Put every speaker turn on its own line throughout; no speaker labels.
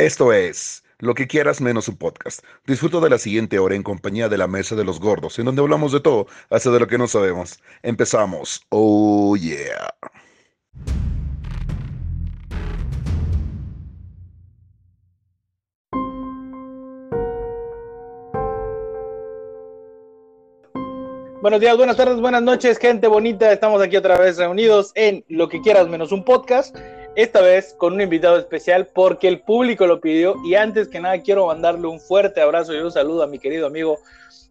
Esto es Lo que quieras menos un podcast. Disfruto de la siguiente hora en compañía de la Mesa de los Gordos, en donde hablamos de todo, hasta de lo que no sabemos. Empezamos. Oh yeah.
Buenos días, buenas tardes, buenas noches, gente bonita. Estamos aquí otra vez reunidos en Lo que quieras menos un podcast. Esta vez con un invitado especial porque el público lo pidió. Y antes que nada, quiero mandarle un fuerte abrazo y un saludo a mi querido amigo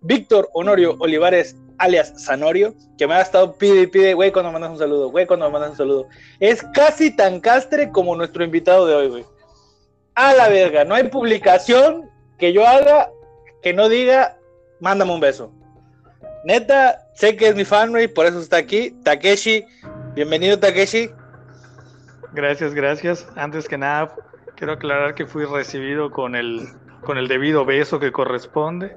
Víctor Honorio Olivares, alias Sanorio, que me ha estado pide y pide, güey, cuando mandas un saludo, güey, cuando me mandas un saludo. Es casi tan castre como nuestro invitado de hoy, güey. A la verga, no hay publicación que yo haga que no diga, mándame un beso. Neta, sé que es mi fan, güey, por eso está aquí. Takeshi, bienvenido Takeshi.
Gracias, gracias. Antes que nada, quiero aclarar que fui recibido con el, con el debido beso que corresponde.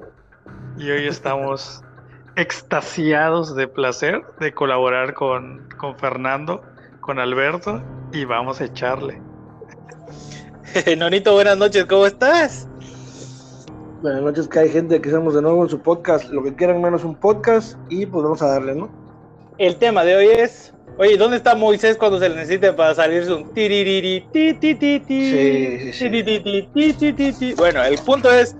Y hoy estamos extasiados de placer de colaborar con, con Fernando, con Alberto, y vamos a echarle.
Nonito, buenas noches, ¿cómo estás?
Buenas noches, que hay gente que estamos de nuevo en su podcast, lo que quieran menos un podcast, y pues vamos a darle, ¿no?
El tema de hoy es, oye, ¿dónde está Moisés cuando se le necesite para salirse un tiririri, ti, ti, ti, ti,
Sí, sí, sí.
Bueno, el punto es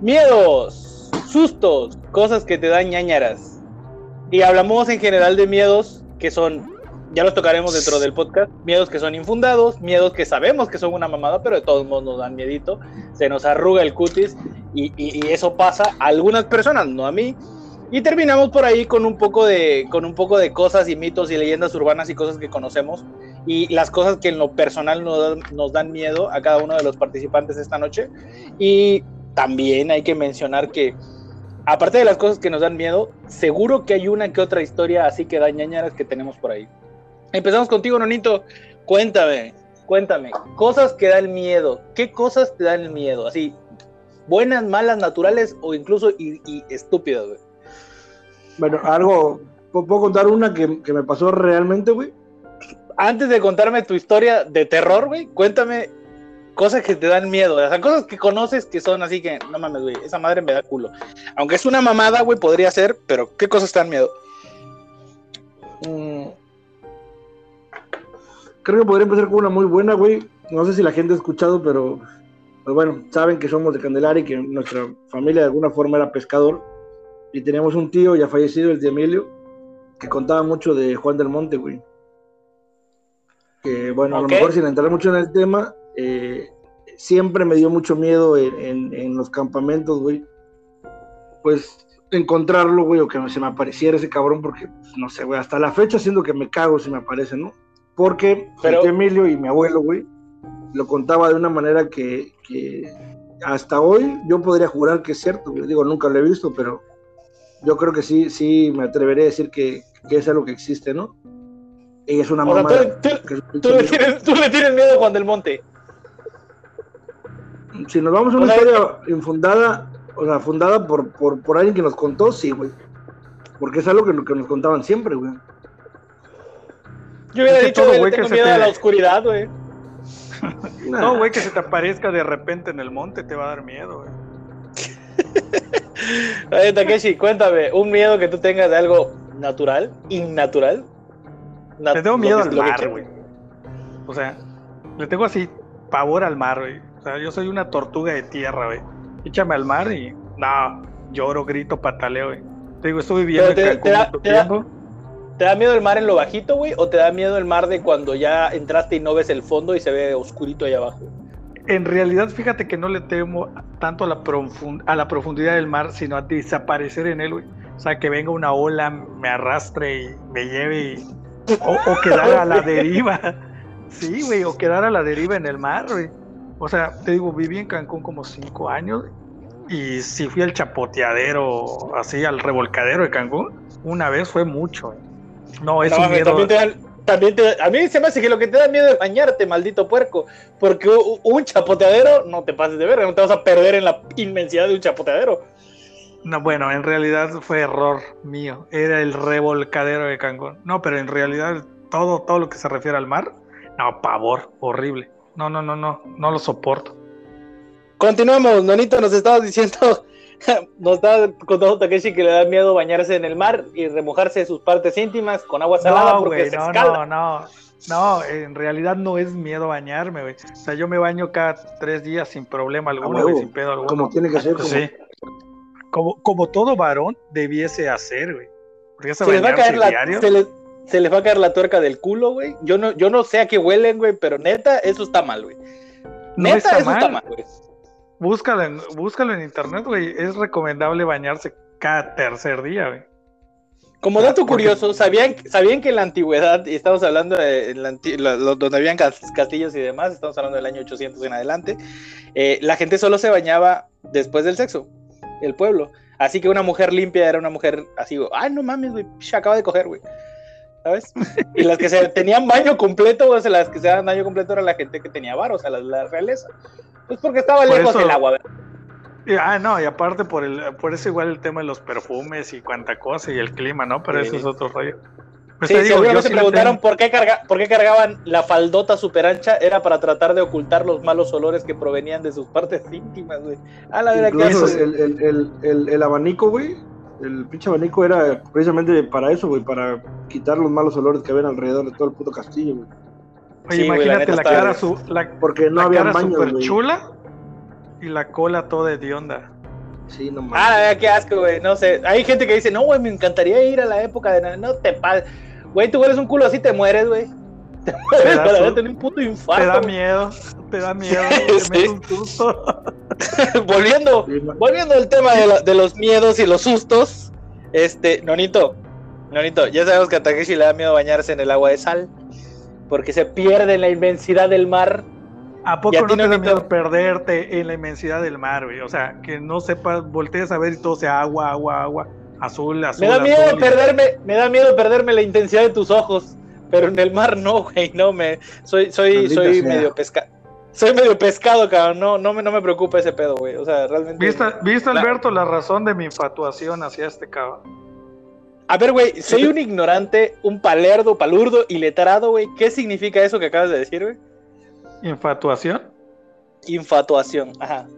miedos, sustos, cosas que te dan ñañaras. Y hablamos en general de miedos que son, ya los tocaremos dentro del podcast, miedos que son infundados, miedos que sabemos que son una mamada, pero de todos modos nos dan miedito, se nos arruga el cutis y, y- y eso pasa a algunas personas, no a mí. Y terminamos por ahí con un poco de, con un poco de cosas y mitos y leyendas urbanas y cosas que conocemos y las cosas que en lo personal nos nos dan miedo a cada uno de los participantes esta noche. Y también hay que mencionar que, aparte de las cosas que nos dan miedo, seguro que hay una que otra historia así que da que tenemos por ahí. Empezamos contigo, Nonito. Cuéntame, cuéntame, cosas que dan miedo. ¿Qué cosas te dan miedo? Así, buenas, malas, naturales o incluso y, y estúpidas, güey.
Bueno, algo, ¿pu- ¿puedo contar una que, que me pasó realmente, güey?
Antes de contarme tu historia de terror, güey, cuéntame cosas que te dan miedo. O sea, cosas que conoces que son así que, no mames, güey, esa madre me da culo. Aunque es una mamada, güey, podría ser, pero ¿qué cosas te dan miedo?
Mm. Creo que podría empezar con una muy buena, güey. No sé si la gente ha escuchado, pero pues bueno, saben que somos de Candelaria y que nuestra familia de alguna forma era pescador. Y teníamos un tío ya fallecido, el de Emilio, que contaba mucho de Juan del Monte, güey. Que bueno, a
Ok.
lo mejor sin entrar mucho en el tema, eh, siempre me dio mucho miedo en, en- en los campamentos, güey. Pues encontrarlo, güey, o que se me apareciera ese cabrón, porque pues, no sé, güey, hasta la fecha siento que me cago si me aparece, ¿no? Porque
Pero-
el tío Emilio y mi abuelo, güey, lo contaba de una manera que, que hasta hoy yo podría jurar que es cierto, güey. Digo, nunca lo he visto, pero yo creo que sí, sí me atreveré a decir que, que es algo que existe, ¿no? Y es una
O sea,
mamada.
tú, tú- le tienes, tú le tienes miedo a Juan del Monte.
Si nos vamos a una
O
historia infundada, o sea, fundada por, por, por alguien que nos contó, sí, güey. Porque es algo que, que nos contaban siempre, güey.
Yo hubiera
Es que
dicho,
todo,
güey,
que
miedo
te-
a la oscuridad, güey.
No, güey, que se te aparezca de repente en el monte te va a dar miedo, güey.
Oye, Takeshi, cuéntame, un miedo que tú tengas de algo natural, innatural. Nat-
Le tengo miedo al mar, güey. O sea, le tengo así pavor al mar, güey. O sea, yo soy una tortuga de tierra, güey. Échame al mar y no, lloro, grito, pataleo, güey. Te digo, estuve viviendo
te-
en
te da- te da-. ¿Te da miedo el mar en lo bajito, güey? ¿O te da miedo el mar de cuando ya entraste y no ves el fondo y se ve oscurito ahí abajo?
En realidad, fíjate que no le temo tanto a la, profun- a la profundidad del mar, sino a desaparecer en él, güey. O sea, que venga una ola, me arrastre y me lleve y... O, o quedar a la deriva. Sí, güey, o quedar a la deriva en el mar, güey. O sea, te digo, viví en Cancún como cinco años y si fui al chapoteadero, así, al revolcadero de Cancún, una vez fue mucho, güey. No, es
No,
un miedo...
también te dan- también te- a mí se me hace que lo que te da miedo es bañarte, maldito puerco. Porque un chapoteadero, no te pases de verga, no te vas a perder en la inmensidad de un chapoteadero.
No, bueno, en realidad fue error mío. Era el revolcadero de Cancún. No, pero en realidad todo, todo lo que se refiere al mar, no, pavor, horrible. No, no, no, no, no lo soporto.
Continuamos, Nonito, nos estabas diciendo, nos estaba contando Takeshi que le da miedo bañarse en el mar y remojarse sus partes íntimas con agua salada
No,
porque
güey,
se
no,
escalda.
no, no. No, en realidad no es miedo bañarme, güey. O sea, yo me baño cada tres días sin problema alguno, güey,
huevo,
sin pedo alguno.
Como tiene que ser. Como,
Sí. Como, como todo varón debiese hacer, güey. Porque ese
Se les, va a caer la, se, les, se les va a caer la tuerca del culo, güey. Yo no, yo no sé a qué huelen, güey, pero neta, eso está mal, güey.
No
Neta,
está
eso
mal.
está mal, güey.
Búscalo en, búscalo en internet, güey. Es recomendable bañarse cada tercer día, güey.
Como
Ah,
dato
porque-
curioso, ¿sabían, ¿sabían que en la antigüedad, y estamos hablando de en la anti- la- lo- donde habían cas- castillos y demás, estamos hablando del año 800 en adelante, eh, la gente solo se bañaba después del sexo, el pueblo. Así que una mujer limpia era una mujer así, güey, ay, no mames, güey, se acaba de coger, güey. ¿Sabes? Y las que se tenían baño completo, o sea, las que se daban baño completo era la gente que tenía bar, o sea, la, la realeza. Pues porque estaba
Por
lejos
eso-
el agua, ¿verdad?
Y- ah, no, y aparte por el, por eso igual el tema de los perfumes y cuanta cosa y el clima, ¿no? Pero
Sí.
eso es otro rollo. Pues
Sí,
te digo, yo
se
sí
preguntaron
tengo-
por, qué carga, por qué cargaban la faldota super ancha. Era para tratar de ocultar los malos olores que provenían de sus partes íntimas, güey. A la verdad que eso.
el, el, el, el, el abanico, güey. El pinche abanico era precisamente para eso, güey, para quitar los malos olores que habían alrededor de todo el puto castillo, güey.
Oye,
Sí,
imagínate la, cara, su, la,
Porque no
la
había
cara
baños, güey.
chula y la cola toda hedionda.
Sí, no mames.
Ah, la verdad, qué asco, güey. No sé. Hay gente que dice, no, güey, me encantaría ir a la época de. No te pases. Güey, tú eres un culo así, te mueres, güey. Te mueres para un puto infarto.
Te da miedo, te da miedo,
Sí.
te mete un susto.
volviendo, volviendo al tema de, la- de los miedos y los sustos. Este, Nonito, Nonito, ya sabemos que a Takeshi le da miedo bañarse en el agua de sal. Porque se pierde en la inmensidad del mar.
¿A poco
a
no da miedo perderte en la inmensidad del mar, güey? O sea, que no sepas, voltees a ver y todo sea agua, agua, agua, azul, azul.
Me da miedo
azul, y-
perderme, me da miedo perderme la intensidad de tus ojos, pero en el mar no, güey, no me soy soy
Maldita
soy
sea.
medio pesca soy medio pescado, cabrón, no no me no me preocupa ese pedo, güey. O sea, realmente
¿Viste, ¿Viste, Alberto, la razón de mi infatuación hacia este cabrón?
A ver, güey, soy un ignorante, un palerdo, palurdo y letrado, güey. ¿Qué significa eso que acabas de decir, güey?
¿Infatuación?
Infatuación, ajá.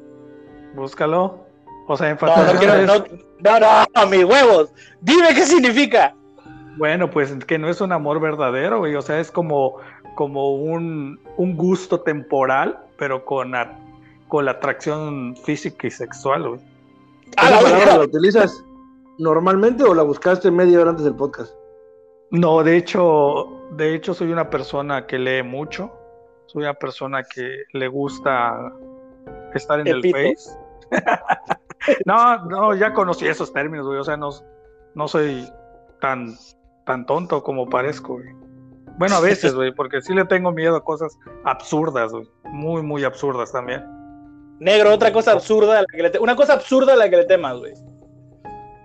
Búscalo. O sea,
No,
infatuación
no quiero,
es...
no, no, no, mis huevos. Dime qué significa.
Bueno, pues que no es un amor verdadero, güey. O sea, es como, como un, un gusto temporal, pero con, a- con la atracción física y sexual, güey.
A
¿Esa
la
palabra la utilizas normalmente o la buscaste media hora antes del podcast?
No, de hecho, de hecho soy una persona que lee mucho. Soy una persona que le gusta estar en
El.
Face. no, no, ya conocí esos términos, güey. O sea, no, no soy tan, tan tonto como parezco, güey. Bueno, a veces, güey, porque sí le tengo miedo a cosas absurdas, güey. Muy, muy absurdas también.
Negro, otra cosa absurda a la que le te- una cosa absurda a la que le temas, güey.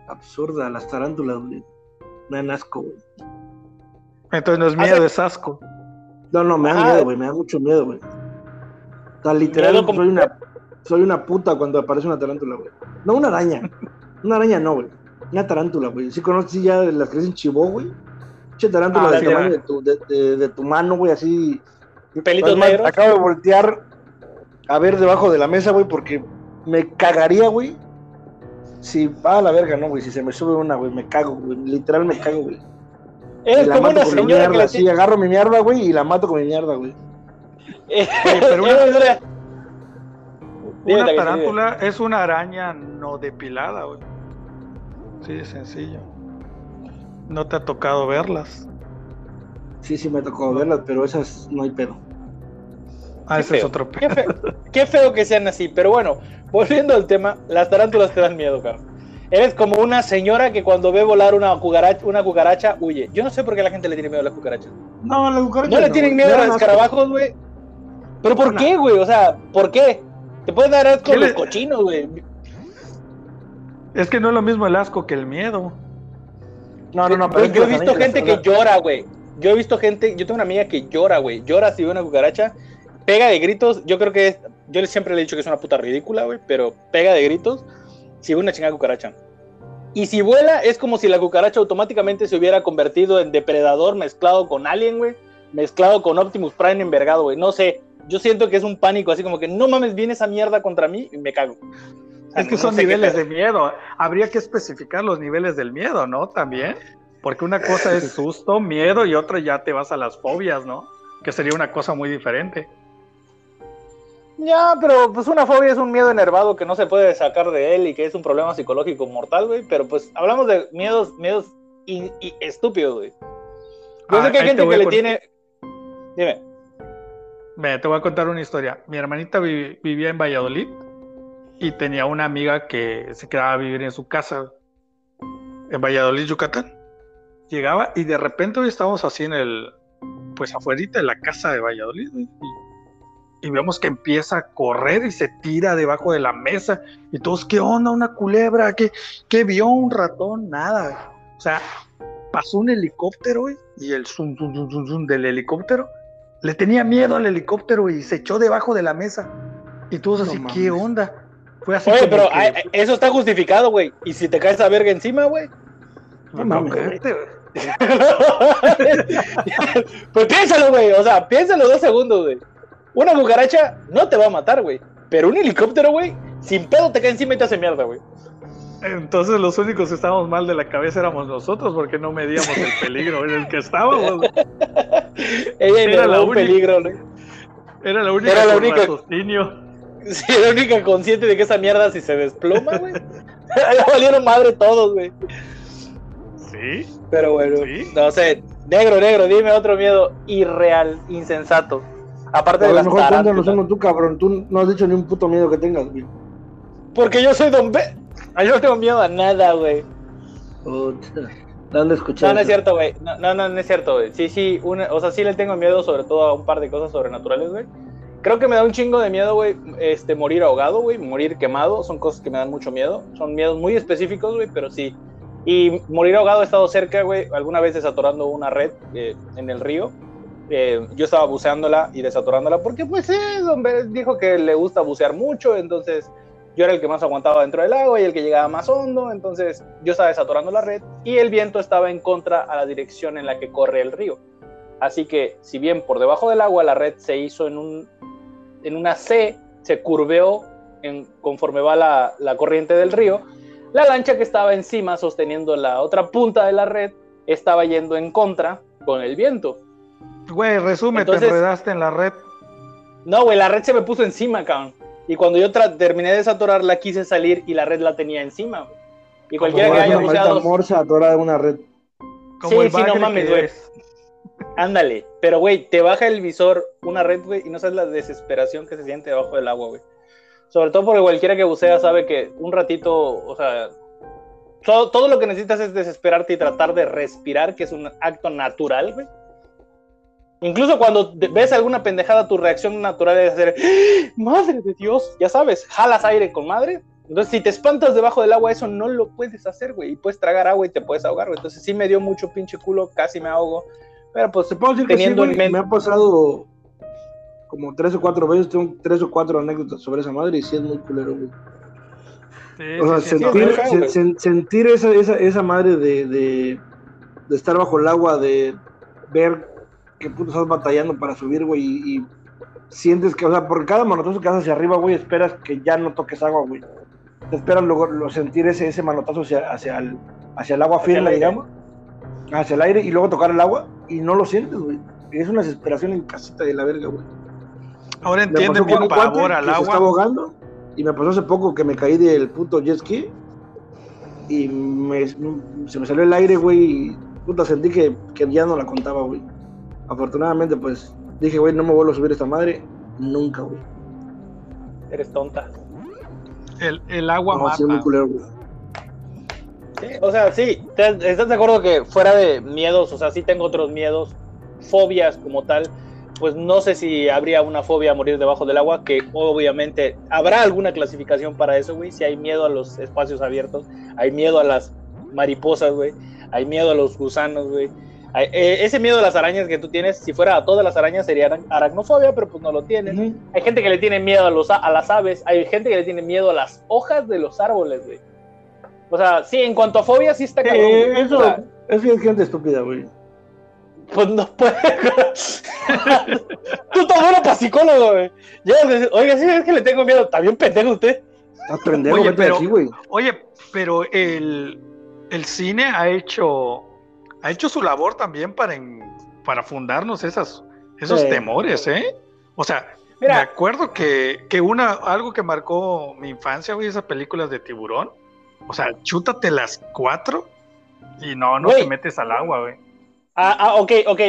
Absurda, las tarántulas, güey. Me dan asco, güey.
Entonces no es
Hace-
miedo, es asco.
No, no, me da
Ah.
miedo, güey. Me da mucho miedo, güey. O sea, literal,
como-
soy una, soy una puta cuando aparece una tarántula, güey. No, una araña. Una araña no, güey. Una tarántula, güey. Sí conoces sí, ya las que dicen chivo, güey. Che tarántula
Ah,
de tu, de, de- de tu mano, güey, así.
Pelitos
Es más,
negros.
Acabo de voltear a ver debajo de la mesa, güey, porque me cagaría, güey. Si, ah, la verga, no, güey. Si se me sube una, güey, me cago, güey. Literal me cago, güey. La
como
mato
una
con mi
señora que
mierda, sí, agarro mi mierda, güey, y la mato con mi mierda, güey.
Eh,
pero una-
una-
tarántula es una araña no depilada, güey. Sí, es sencillo. No te ha tocado verlas.
Sí, sí me tocó verlas, pero esas no hay pedo.
Ah,
Qué
ese es otro
Qué
pedo.
feo, qué feo que sean así, pero bueno, volviendo al tema, las tarántulas te dan miedo, cabrón. Eres como una señora que cuando ve volar una cucaracha, una cucaracha huye. Yo no sé por qué la gente le tiene miedo a las cucarachas.
No, las cucarachas
No le tienen miedo a los escarabajos, güey. Pero ¿por
No.
qué, güey? O sea, ¿por qué? Te pueden dar asco
¿Qué
los
le-
cochinos, güey.
Es que no es lo mismo el asco que el miedo.
No, no, no, que
yo he visto gente que llora, güey. Yo he visto gente, yo tengo una amiga que llora, güey. Llora si ve una cucaracha, pega de gritos. Yo creo que es- yo siempre le he dicho que es una puta ridícula, güey, pero pega de gritos si ve una chingada cucaracha. Y si vuela, es como si la cucaracha automáticamente se hubiera convertido en depredador mezclado con Alien, güey. Mezclado con Optimus Prime envergado, güey. No sé. yo siento que es un pánico, así como que no mames, viene esa mierda contra mí y me cago. O sea,
Es que
no
son niveles de miedo. Habría que especificar los niveles del miedo, ¿no? También. Porque una cosa es susto, miedo y otra ya te vas a las fobias, ¿no? Que sería una cosa muy diferente.
Ya, pero pues una fobia es un miedo enervado que no se puede sacar de él y que es un problema psicológico mortal, güey. Pero pues hablamos de miedos, miedos y estúpidos, güey. Yo
Ah,
sé que hay gente que le
con-
tiene. Dime.
Ve, te voy a contar una historia. Mi hermanita vi- vivía en Valladolid y tenía una amiga que se quedaba a vivir en su casa en Valladolid, Yucatán. Llegaba y de repente hoy estábamos así en el, pues afuera de la casa de Valladolid y, y vemos que empieza a correr y se tira debajo de la mesa y todos, ¿qué onda? ¿Una culebra? ¿Qué, qué vio? ¿Un ratón? Nada. O sea, pasó un helicóptero y el zoom, zoom, zoom, zoom del helicóptero le tenía miedo al helicóptero y se echó debajo de la mesa. Y todos así. ¿qué onda? Fue así
Oye, pero
que-
ay, eso está justificado, güey. Y si te caes a verga encima, güey.
No güey.
pues piénsalo, güey. O sea, piénsalo dos segundos, güey. Una cucaracha no te va a matar, güey. Pero un helicóptero, güey, sin pedo te cae encima y te hace mierda, güey.
Entonces los únicos que estábamos mal de la cabeza éramos nosotros porque no medíamos el peligro en el que estábamos. güey.
Ella
Era
era
la
la un
única.
peligro, güey.
Era la única
Era la
con
única-
raciocinio.
Sí, la única consciente de que esa mierda si se desploma, güey. ya valieron madre todos, güey.
Sí,
Pero bueno,
Sí.
no sé. Negro, negro, dime otro miedo irreal, insensato. Aparte
A
de
lo
las
mejor cuéntanos uno tú, cabrón. Tú no has dicho ni un puto miedo que tengas, güey.
Porque yo soy Don B. Yo no tengo miedo a nada, güey.
Puta. ¿Dónde escuchar?
No, no es cierto, güey. No, no, no, no es cierto, güey. Sí, sí, una- o sea, sí le tengo miedo sobre todo a un par de cosas sobrenaturales, güey. Creo que me da un chingo de miedo, güey, este, morir ahogado, güey, morir quemado, son cosas que me dan mucho miedo. Son miedos muy específicos, güey, pero sí. Y morir ahogado he estado cerca, güey, alguna vez desatorando una red eh, en el río. Eh, yo estaba buceándola y desatorándola porque, pues, eh, hombre, dijo que le gusta bucear mucho, entonces yo era el que más aguantaba dentro del agua y el que llegaba más hondo, entonces yo estaba desatorando la red y el viento estaba en contra a la dirección en la que corre el río. Así que si bien por debajo del agua la red se hizo en, un, en una C, se curveó en, conforme va la, la corriente del río, la lancha que estaba encima sosteniendo la otra punta de la red estaba yendo en contra con el viento.
Güey, resume,
Entonces-
te enredaste en la red.
No, güey, la red se me puso encima, cabrón. Y cuando yo terminé de desatorarla, quise salir y la red la tenía encima. güey. Y
Como
cualquiera que
una
haya
morsa atorada en una red.
Como
Sí,
el
sí, no mames, güey. Ándale. Pero, güey, te baja el visor una red, güey, y no sabes la desesperación que se siente debajo del agua, güey. Sobre todo porque cualquiera que bucea sabe que un ratito, o sea, todo, todo lo que necesitas es desesperarte y tratar de respirar, que es un acto natural, güey. Incluso cuando ves alguna pendejada, tu reacción natural es hacer, ¡Ah! madre de Dios, ya sabes, jalas aire con madre. Entonces, si te espantas debajo del agua, eso no lo puedes hacer, güey. Y puedes tragar agua y te puedes ahogar, güey. Entonces, sí me dio mucho pinche culo, casi me ahogo. Pero pues,
Te puedo decir que sí,
teniendo
güey,
en mente.
me ha pasado como tres o cuatro veces, tengo tres o cuatro anécdotas sobre esa madre y sí es muy culero, güey.
Sí,
O sea,
sí, sí, sí,
sentir, sen- esa, esa, esa madre de, de, de estar bajo el agua, de ver que puto estás batallando para subir, güey, y, y sientes que, o sea, por cada manotazo que haces hacia arriba, güey, esperas que ya no toques agua, güey. Te esperas luego lo, sentir ese, ese manotazo hacia, hacia, el, hacia el agua firme, digamos, hacia el aire y luego tocar el agua y no lo sientes, güey. Es una desesperación en casita de la verga, güey.
Ahora
Me
entiende
pasó
mi pavor al
que Se está
agua.
ahogando y me pasó hace poco que me caí del puto jet ski y me- se me salió el aire, güey, y puta sentí que, que ya no la contaba, güey. Afortunadamente, pues dije, güey, no me vuelvo a subir esta madre nunca, güey.
Eres tonta.
El, el agua
No, sí, es muy
mata.
culero, güey.
O sea, sí, ¿te- ¿estás de acuerdo que fuera de miedos, o sea, sí tengo otros miedos, fobias como tal, pues no sé si habría una fobia a morir debajo del agua, que obviamente habrá alguna clasificación para eso, güey, si hay miedo a los espacios abiertos, hay miedo a las mariposas, güey, hay miedo a los gusanos, güey. Eh, ese miedo a las arañas que tú tienes, si fuera a todas las arañas sería aracnofobia, pero pues no lo tienes. Hay gente que le tiene miedo a, los, a las aves, hay gente que le tiene miedo a las hojas de los árboles, güey. O sea, sí, en cuanto a fobia, sí está
Eh,
cabrón, güey.
eso,
O sea,
eso es gente estúpida, güey.
Pues no puede. Tú todo bueno para psicólogo, güey. Oiga, sí, es que le tengo miedo. Está bien pendejo usted.
Aprender,
Oye,
vete
pero-
aquí, güey.
Oye, pero el, el cine ha hecho ha hecho su labor también para en- para fundarnos esas esos
Sí.
temores, ¿eh? O sea,
Mira.
me acuerdo que, que una algo que marcó mi infancia, güey, esas películas de tiburón. O sea, chútate las cuatro y no, no te metes al agua, güey.
Ah, ah, ok, ok.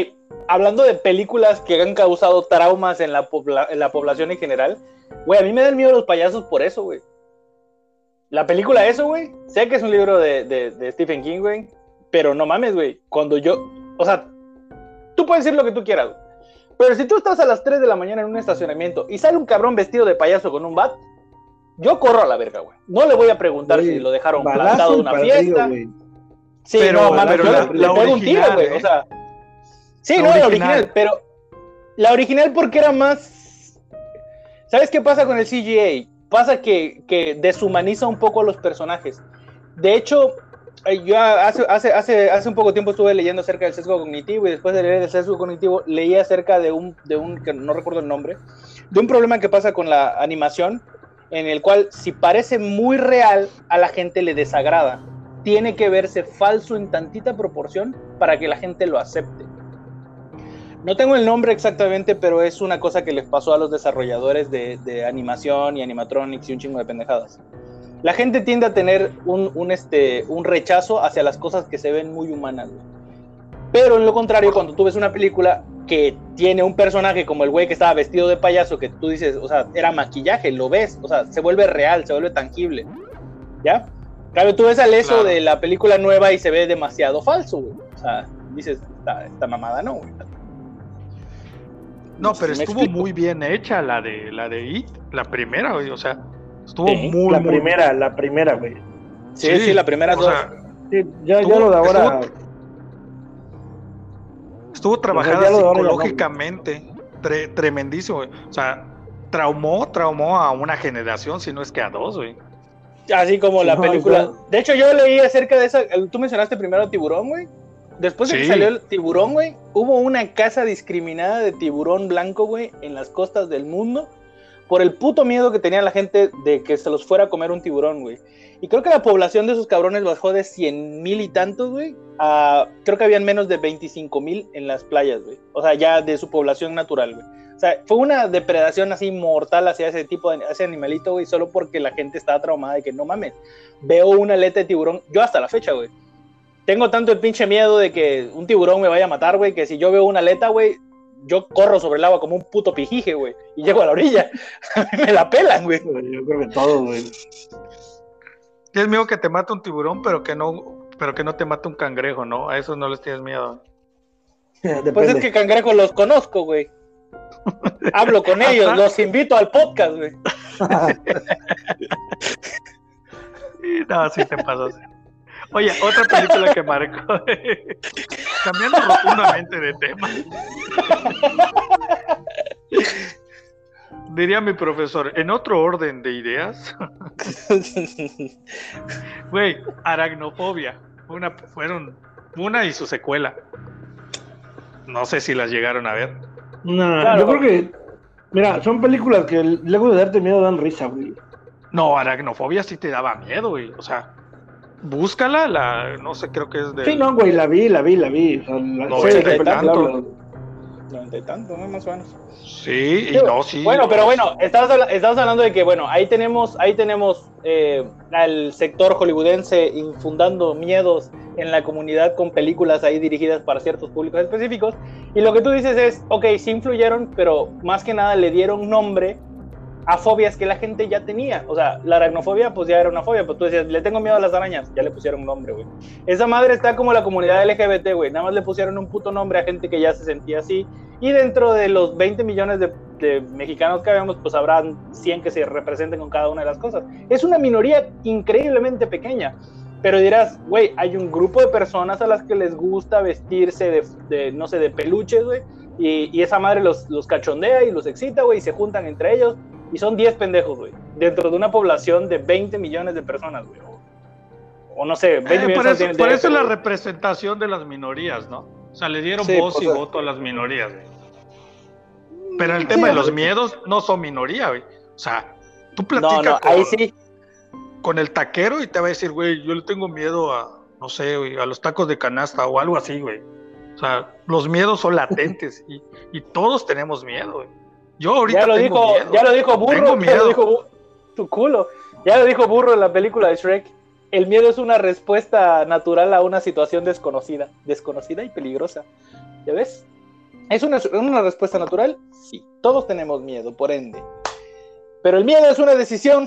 Hablando de películas que han causado traumas en la, pobla- en la población en general, güey, a mí me dan miedo los payasos por eso, güey. La película eso, güey, sé que es un libro de, de- de Stephen King, güey, pero no mames, güey. Cuando yo, o sea, tú puedes decir lo que tú quieras, pero si tú estás a las 3 de la mañana en un estacionamiento y sale un cabrón vestido de payaso con un bat, yo corro a la verga, güey. No le voy a preguntar si lo dejaron plantado en una fiesta. Sí,
Pero-
no,
pero
yo
la-
le, le
la
pego un tiro,
original,
güey.
¿eh?
O sea. Sí,
La
no, la
original.
original, pero. La original porque era más. ¿Sabes qué pasa con el CGA? Pasa que, que deshumaniza un poco a los personajes. De hecho, eh, yo hace, hace, hace, hace un poco tiempo estuve leyendo acerca del sesgo cognitivo y después de leer el sesgo cognitivo leí acerca de un, de un, que no recuerdo el nombre, de un problema que pasa con la animación en el cual si parece muy real a la gente le desagrada. Tiene que verse falso en tantita proporción para que la gente lo acepte. No tengo el nombre exactamente, pero es una cosa que les pasó a los desarrolladores de, animación y animatronics y un chingo de pendejadas. La gente tiende a tener un, este, rechazo hacia las cosas que se ven muy humanas. Pero en lo contrario, cuando tú ves una película que tiene un personaje como el güey que estaba vestido de payaso, que tú dices, o sea, era maquillaje, lo ves, o sea, se vuelve real, se vuelve tangible. ¿Ya? Claro, tú ves al eso
Claro.
de la película nueva y se ve demasiado falso, güey. O sea, dices, esta, esta mamada no, güey.
No, pero
si
estuvo
explico.
muy bien hecha la de la de It, la primera, güey, o sea, estuvo
Sí,
muy
La
muy
primera, la primera, güey.
Sí, sí, la primera
o
dos.
sea,
Sí, ya, ya lo de ahora.
estuvo trabajada
ya no.
psicológicamente, tre- tremendísimo, güey. O sea, traumó, traumó a una generación, si no es que a dos, güey.
Así como la
No,
película. De hecho, yo leí acerca de esa. el- Tú mencionaste primero tiburón, güey. Después de que salió el tiburón, güey, hubo una caza discriminada de tiburón blanco, güey, en las costas del mundo. Por el puto miedo que tenía la gente de que se los fuera a comer un tiburón, güey. Y creo que la población de esos cabrones bajó de 100 mil y tantos, güey. A, creo que habían menos de 25 mil en las playas, güey. O sea, ya de su población natural, güey. O sea, fue una depredación así mortal hacia ese tipo de ese animalito, güey, solo porque la gente estaba traumada de que no mames. Veo una aleta de tiburón, yo hasta la fecha, güey. Tengo tanto el pinche miedo de que un tiburón me vaya a matar, güey, que si yo veo una aleta, güey, yo corro sobre el agua como un puto pijije, güey, y llego a la orilla. Me la pelan, güey.
Yo creo que todo, güey.
Tienes miedo que te mate un tiburón, pero que no, pero que no te mate un cangrejo, ¿no? A esos no les tienes miedo.
Depende.
Pues es que cangrejos los conozco, güey. Hablo con ellos, los invito al podcast, güey.
No, sí te pasó. Oye, otra película que marcó. Cambiando rotundamente de tema. Diría mi profesor, en otro orden de ideas, güey, aracnofobia. Una, fueron una y su secuela. No sé si las llegaron a ver.
No,
Claro.
yo creo que. Mira, son películas que luego de darte miedo dan risa, güey.
No, aracnofobia sí te daba miedo, güey. O sea, búscala, la, no sé, creo que es de.
Sí, no, güey, la vi, la vi, la vi. O sea, la,
No,
sé de qué
tanto.
Noventa y tanto, ¿no? Más o menos.
Sí, y no, sí.
Bueno, pero bueno, estabas, estabas hablando de que, bueno, ahí tenemos, ahí tenemos eh, al sector hollywoodense infundando miedos en la comunidad con películas ahí dirigidas para ciertos públicos específicos. Y lo que tú dices es, ok, sí influyeron, pero más que nada le dieron nombre a fobias que la gente ya tenía. O sea, la aracnofobia, pues ya era una fobia, pues tú decías, le tengo miedo a las arañas, ya le pusieron nombre, güey. Esa madre está como la comunidad LGBT, güey. Nada más le pusieron un puto nombre a gente que ya se sentía así. Y dentro de los 20 millones de, mexicanos que habemos, pues habrán 100 que se representen con cada una de las cosas. Es una minoría increíblemente pequeña. Pero dirás, güey, hay un grupo de personas a las que les gusta vestirse de, de, no sé, de peluches, güey. Y, y esa madre los, los cachondea y los excita, güey, y se juntan entre ellos. Y son 10 pendejos, güey. Dentro de una población de 20 millones de personas, güey. O, no sé, 20
Eh,
millones
por eso,
tienen
por
de
eso es la representación de las minorías, ¿no? O sea, le dieron
Sí,
voz
o
y voto a las minorías, güey. Pero el tema de los miedos no son minoría, güey. O sea, tú
No,
platicas
no,
con,
ahí sí.
con el taquero y te va a decir, güey, yo le tengo miedo a, no sé, güey, a los tacos de canasta o algo así, güey. O sea, los miedos son latentes y, y todos tenemos miedo, güey. Yo ahorita
Ya lo
tengo
dijo,
miedo.
ya lo dijo Burro,
Tengo
ya lo dijo Bu- tu culo. Ya lo dijo Burro en la película de Shrek. El miedo es una respuesta natural a una situación desconocida, desconocida y peligrosa. ¿Ya ves? ¿Es una, una respuesta natural? Sí. Todos tenemos miedo, por ende. Pero el miedo es una decisión.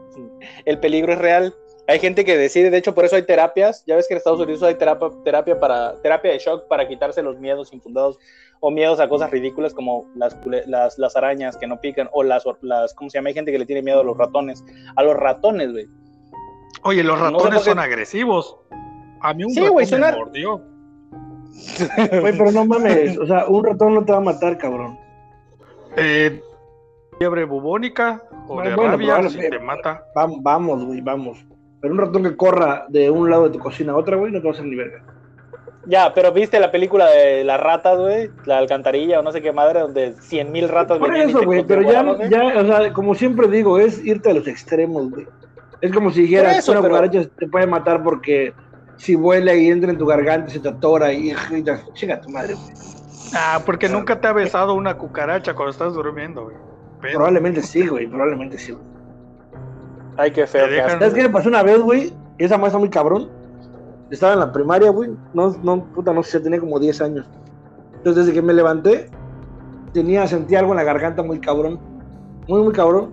el peligro es real. Hay gente que decide, de hecho, por eso hay terapias. Ya ves que en Estados Unidos hay terapia, terapia para terapia de shock para quitarse los miedos infundados o miedos a cosas ridículas como las, las, las arañas que no pican o las, las, ¿cómo se llama? Hay gente que le tiene miedo a los ratones. A los ratones, güey.
Oye, los
No sé
ratones son agresivos. A mí un
Sí,
ratón
güey,
me mordió.
Güey, pero no mames, o sea, un ratón no te va a matar, cabrón.
Eh, fiebre bubónica o de
Bueno,
rabia, si te mata.
Vam- Vamos, güey, vamos. Pero un ratón que corra de un lado de tu cocina a otra, güey, no te va a hacer ni verga.
Ya, pero viste la película de las ratas, güey, la alcantarilla o no sé qué madre, donde cien mil ratas
Por eso, güey, pero ya, ya, o sea, como siempre digo, es irte a los extremos, güey. Es como si dijeras,
eso,
una
pero-
cucaracha te puede matar porque si vuela y entra en tu garganta se te atora y, y te- tu madre, güey.
Ah, porque nunca te ha besado una cucaracha cuando estás durmiendo, güey. Pero-
Probablemente sí, güey, probablemente sí, güey.
Ay, qué feo.
Dejan-
asco.
¿Sabes qué me pasó una vez, güey? Esa está muy cabrón. Estaba en la primaria, güey. No, no, puta, no sé, tenía como 10 años. Entonces, desde que me levanté, tenía, sentí algo en la garganta muy cabrón. Muy, muy cabrón.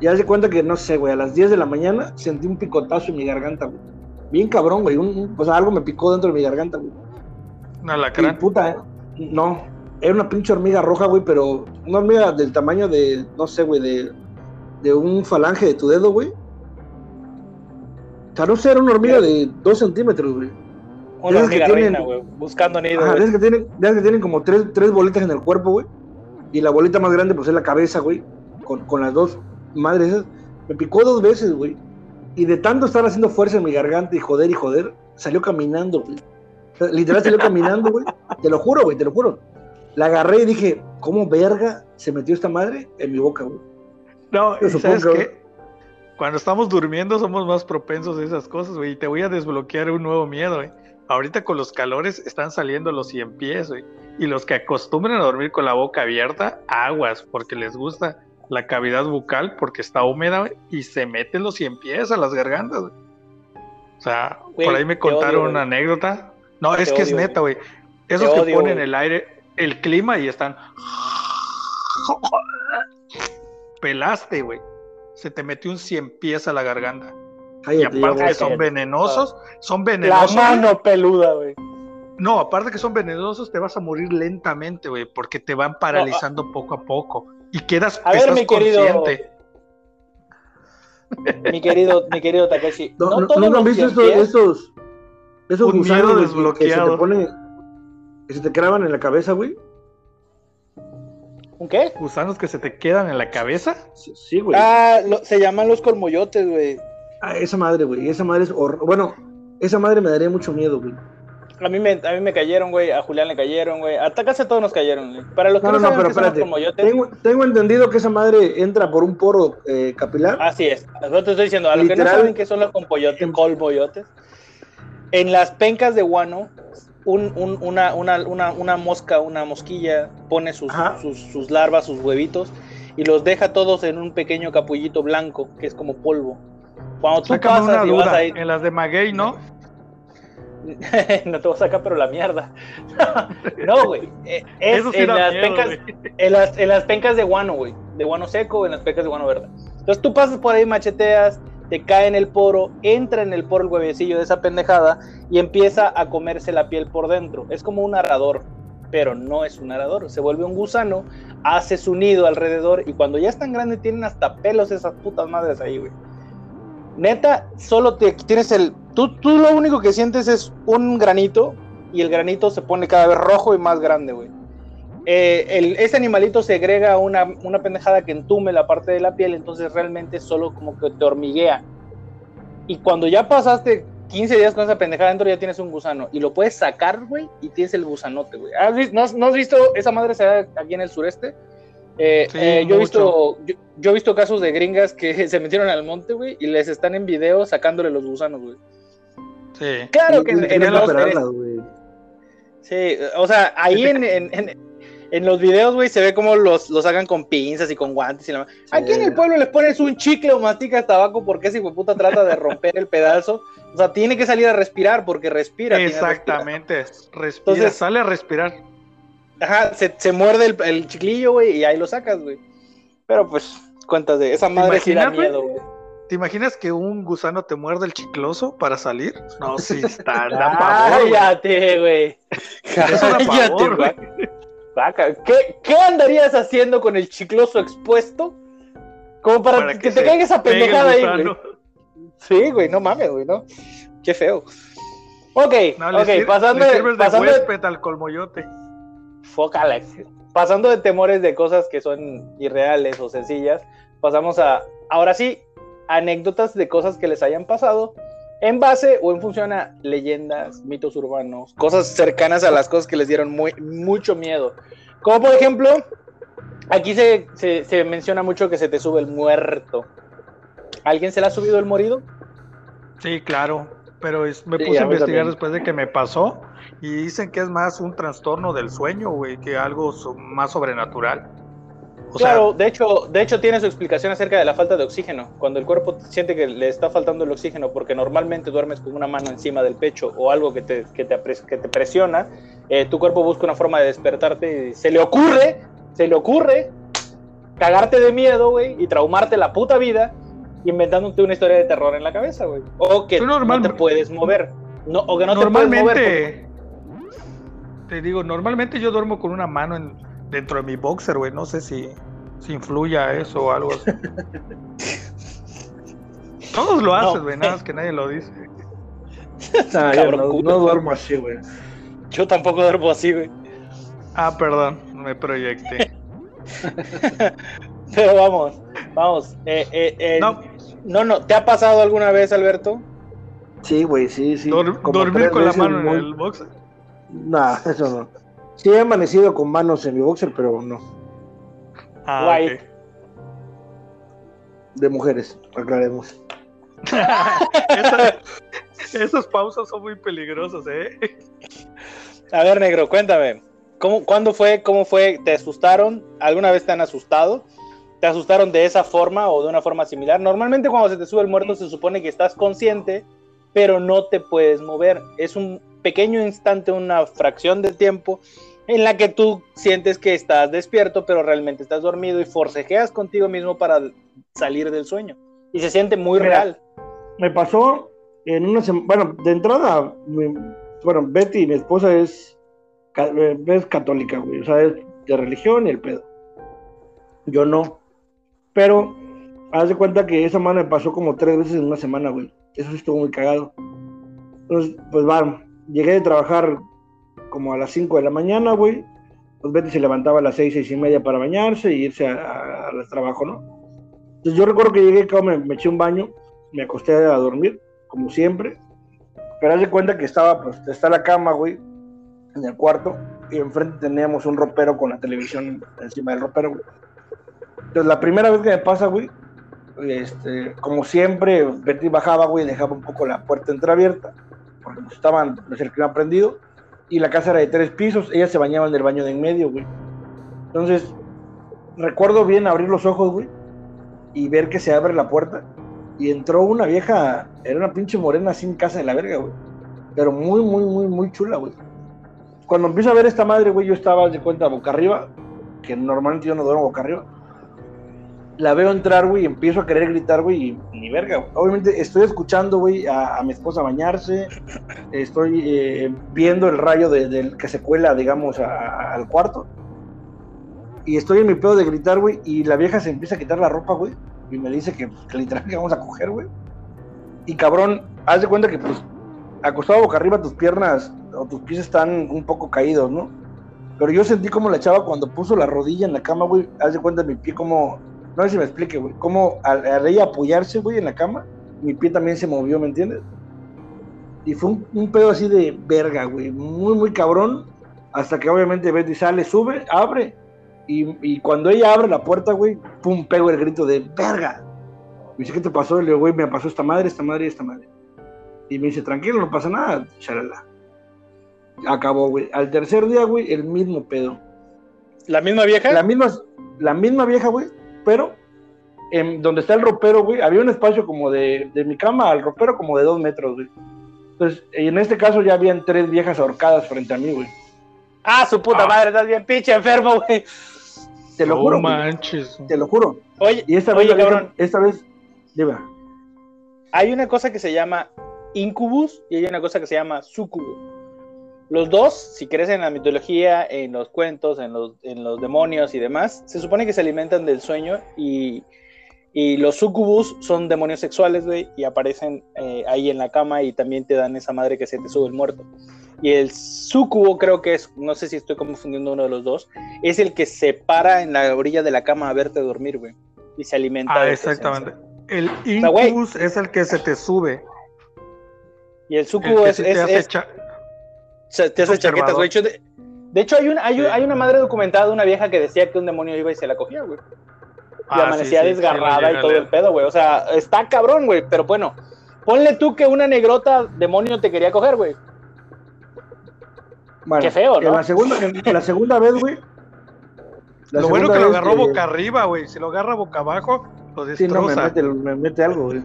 Y haz de cuenta que, no sé, güey, a las 10 de la mañana sentí un picotazo en mi garganta, güey. Bien cabrón, güey. un- un- o sea, algo me picó dentro de mi garganta, güey.
Un
Y
alacrán.
puta, eh, no. Era una pinche hormiga roja, güey, pero una hormiga del tamaño de, no sé, güey, de, de un falange de tu dedo, güey. O sea, no sé, era una hormiga de dos centímetros, güey.
Una
que tienen-
güey, buscando nido,
Ajá, que tienen, que tienen como tres, tres bolitas en el cuerpo, güey. Y la bolita más grande, pues es la cabeza, güey. Con, con las dos madres esas. Me picó dos veces, güey. Y de tanto estar haciendo fuerza en mi garganta y joder y joder, salió caminando, güey. Literal salió caminando, güey. Te lo juro, güey, te lo juro. La agarré y dije, ¿cómo verga se metió esta madre en mi boca, güey?
No,
Yo
¿y ¿sabes
supongo.
qué? Cuando estamos durmiendo somos más propensos a esas cosas, güey. Y te voy a desbloquear un nuevo miedo, güey. Ahorita con los calores están saliendo los cien pies, güey. Y los que acostumbran a dormir con la boca abierta, aguas, porque les gusta la cavidad bucal, porque está húmeda, güey, y se meten los cien pies a las gargantas, güey. O sea,
Güey,
por ahí me contaron
odio,
una
güey.
anécdota. No, es que es neta, güey. Esos
Te
que
odio,
ponen
güey.
el aire, el clima y están. Pelaste, güey. Se te metió un cien pies a la garganta. Y aparte que son venenosos, son
La
venenosos. güey.
mano peluda, güey.
No, aparte que son venenosos, te vas a morir lentamente, güey, porque te van paralizando poco a poco. Y quedas,
A ver,
estás
mi querido-
consciente.
Mi querido, mi querido Takeshi.
No,
No,
no-
todos
¿Nunca han
los
visto esos gusanos
miedo
güey, que- que se te ponen, que se te clavan en la cabeza, güey?
¿Un qué?
Gusanos que se te quedan en la cabeza.
Sí, sí, güey.
Ah, lo- se llaman los colmoyotes, güey.
Ah, esa madre, güey. Esa madre es hor- Bueno, esa madre me daría mucho miedo, güey.
A mí me, a mí me cayeron, güey. A Julián le cayeron, güey. Hasta casi a todos nos cayeron, güey. Para los que
No,
no,
no, no,
saben
pero
qué son los
espérate.
colmoyotes,
Tengo, tengo entendido que esa madre entra por un poro eh, capilar.
Así es. Yo te estoy diciendo, a los que no saben qué son los compoyotes, colmoyotes, en las pencas de guano, un- un- una, una, una, una mosca, una mosquilla, pone sus, sus, sus larvas, sus huevitos, y los deja todos en un pequeño capullito blanco, que es como polvo. Cuando tú
Sácame una
pasas y vas ahí,
En las de Maguey, ¿no?
no te voy a sacar, pero la mierda. no, güey. eh, Es
Eso sí
en, las
miedo,
pencas, en, las, en las pencas de guano, güey. De guano seco en las pencas de guano verde. Entonces tú pasas por ahí, macheteas, te cae en el poro, entra en el poro el huevecillo de esa pendejada y empieza a comerse la piel por dentro. Es como un arador, pero no es un arador. Se vuelve un gusano, hace su nido alrededor y cuando ya es tan grande tienen hasta pelos esas putas madres ahí, güey. Neta, solo te tienes el. Tú, tú lo único que sientes es un granito y el granito se pone cada vez rojo y más grande, güey. Eh, el- ese animalito segrega una, una pendejada que entume la parte de la piel, entonces realmente solo como que te hormiguea. Y cuando ya pasaste 15 días con esa pendejada dentro ya tienes un gusano y lo puedes sacar, güey, y tienes el gusanote, güey. ¿Has vis- ¿No, has- no has visto esa madre se da aquí en el sureste? Eh,
Sí,
eh, yo, he visto, yo, yo he visto casos de gringas que se metieron al monte, güey, y les están en video sacándole los gusanos, güey.
Sí.
Claro que en,
Y-
el Lost. Sí, o sea, ahí en, en, en- en los videos, güey, se ve como los, los sacan con pinzas y con guantes y la ma- Aquí en el pueblo les pones un chicle o masticas tabaco porque ese puta trata de romper el pedazo. O sea, tiene que salir a respirar porque respira.
Exactamente. Respira,
Entonces-
sale a respirar.
Ajá, se, se muerde el, el chiclillo, güey, y ahí lo sacas, güey. Pero pues, cuentas de esa madre sí da miedo, güey.
¿Te imaginas que un gusano te muerde el chicloso para salir? No, sí, está, da pavor.
Cállate, güey. Cállate,
güey.
¿Qué, ¿Qué andarías haciendo con el chicloso expuesto? Como para,
Para
que,
que
te caiga esa pendejada ahí, güey. Sí, güey, no mames, güey, ¿no? Qué feo. Ok,
No,
ok,
sir-
pasando, de, pasando, de,
al colmoyote.
fócala. pasando de temores de cosas que son irreales o sencillas, pasamos a, ahora sí, anécdotas de cosas que les hayan pasado en base o en función a leyendas, mitos urbanos, cosas cercanas a las cosas que les dieron muy, mucho miedo. Como por ejemplo, aquí se, se, se menciona mucho que se te sube el muerto. ¿Alguien se le ha subido el morido?
Sí, claro. Pero es- me
Sí,
puse
a
investigar
también.
después de que me pasó y dicen que es más un trastorno del sueño, güey, que algo so- más sobrenatural. O
claro, de hecho, de hecho tiene su explicación acerca de la falta de oxígeno. Cuando el cuerpo siente que le está faltando el oxígeno porque normalmente duermes con una mano encima del pecho o algo que te, que te, que te presiona, eh, tu cuerpo busca una forma de despertarte y se le ocurre, se le ocurre cagarte de miedo, güey, y traumarte la puta vida inventándote una historia de terror en la cabeza, güey. O que
Tú
no
normal-
te puedes mover. No, o que no
sea,
te puedes mover.
normalmente, te digo, normalmente yo duermo con una mano en, dentro de mi boxer, güey. No sé si, si influya eso o algo así. Todos lo hacen,
No.
güey, nada más que nadie lo dice.
Nah,
Cabrón,
no,
culo.
no duermo así, güey.
Yo tampoco duermo así, güey.
Ah, perdón, me proyecté.
Pero vamos, vamos. eh, eh, eh,
No.
no, no, ¿te ha pasado alguna vez, Alberto?
Sí, güey, sí, sí.
Dor-
Como
dormir con la mano
muy-
en el boxer.
Nah, eso no. Sí he amanecido con manos en mi boxer, pero no.
Ah,
Guay.
ok.
De mujeres, aclaremos.
Esa- esas pausas son muy peligrosas, ¿eh?
A ver, negro, cuéntame. ¿Cómo, ¿Cuándo fue? ¿Cómo fue? ¿Te asustaron? ¿Alguna vez te han asustado? ¿Te asustaron de esa forma o de una forma similar? Normalmente cuando se te sube el muerto se supone que estás consciente, pero no te puedes mover. Es un pequeño instante, una fracción de tiempo en la que tú sientes que estás despierto, pero realmente estás dormido y forcejeas contigo mismo para salir del sueño. Y se siente muy
Mira,
real.
Me pasó en una semana. Bueno, de entrada, mi- bueno, Betty, mi esposa, es, es católica, güey. O sea, es de religión y el pedo. Yo no. Pero, haz de cuenta que esa mano me pasó como tres veces en una semana, güey. Eso estuvo muy cagado. Entonces, pues va, llegué de trabajar como a las 5 de la mañana, güey. Pues Betty se levantaba a las 6, 6 y media para bañarse y irse al trabajo, ¿no? Entonces yo recuerdo que llegué, cabrón, me, me eché un baño, me acosté a dormir, como siempre. Pero haz de cuenta que estaba, pues, está la cama, güey, en el cuarto, y enfrente teníamos un ropero con la televisión encima del ropero, güey. Entonces la primera vez que me pasa, güey, este, como siempre, Betty bajaba, güey, dejaba un poco la puerta entreabierta, porque estaban, el clima prendido, y la casa era de tres pisos, ellas se bañaban en el baño de en medio, güey. Entonces, recuerdo bien abrir los ojos, güey, y ver que se abre la puerta y entró una vieja, era una pinche morena sin casa de la verga, güey. Pero muy, muy, muy, muy chula, güey. Cuando empiezo a ver esta madre, güey, yo estaba de cuenta boca arriba, que normalmente yo no duermo boca arriba. La veo entrar, güey, y empiezo a querer gritar, güey, y ni verga, güey. Obviamente estoy escuchando, güey, a, a mi esposa bañarse, estoy eh, viendo el rayo de- del que se cuela, digamos, a- a- al cuarto. Y estoy en mi pedo de gritar, güey, y la vieja se empieza a quitar la ropa, güey, y me dice que, que literal que vamos a coger, güey. Y cabrón, haz de cuenta que, pues, acostado boca arriba, tus piernas o tus pies están un poco caídos, ¿no? Pero yo sentí como la chava cuando puso la rodilla en la cama, güey, haz de cuenta mi pie como, no sé si me explique, güey, como al, al ella apoyarse, güey, en la cama, mi pie también se movió, ¿me entiendes? Y fue un, un pedo así de verga, güey. Muy, muy cabrón. Hasta que obviamente Betty sale, sube, abre. Y, y cuando ella abre la puerta, güey, pum, pego el grito de verga. Me dice, ¿qué te pasó? Le digo, güey, me pasó esta madre, esta madre y esta madre. Y me dice, tranquilo, no pasa nada, charala. Acabó, güey. Al tercer día, güey, el mismo pedo.
¿La misma vieja?
La misma, la misma vieja, güey, pero en donde está el ropero, güey, había un espacio como de, de mi cama al ropero como de dos metros, güey. Entonces, en este caso ya habían tres viejas ahorcadas frente a mí, güey.
Ah, su puta
Ah.
madre, estás bien pinche enfermo, güey.
Te lo
No
juro, güey,
manches.
te lo juro.
Oye,
Y esta vez,
oye, cabrón,
esta vez, dime,
hay una cosa que se llama incubus y hay una cosa que se llama sucubus. Los dos, si crees en la mitología, en los cuentos, en los, en los demonios y demás, se supone que se alimentan del sueño y, y los sucubus son demonios sexuales, güey, y aparecen eh, ahí en la cama y también te dan esa madre que se te sube el muerto. Y el sucubo creo que es, no sé si estoy confundiendo uno de los dos, es el que se para en la orilla de la cama a verte dormir, güey, y se alimenta.
Ah,
de
exactamente. El incubus es el que se te sube.
Y el
El
sucubo
que
es, es-
hace
es- te hace
Observador.
chaquetas, güey. De hecho, De, de hecho, hay, una, hay, un-
Sí.
hay una madre documentada de una vieja que decía que un demonio iba y se la cogía, güey. Y
Ah, sí,
amanecía
sí, sí,
desgarrada y
a
todo el pedo, güey. O sea, está cabrón, güey. Pero bueno, ponle tú que una negrota demonio te quería coger, güey.
Bueno,
Qué feo, ¿no?
En la segunda, en la segunda vez, güey. la
Lo bueno que lo agarró boca arriba, güey. Si lo agarra boca abajo, lo
Sí, no, me
destroza.
mete, me mete algo, güey.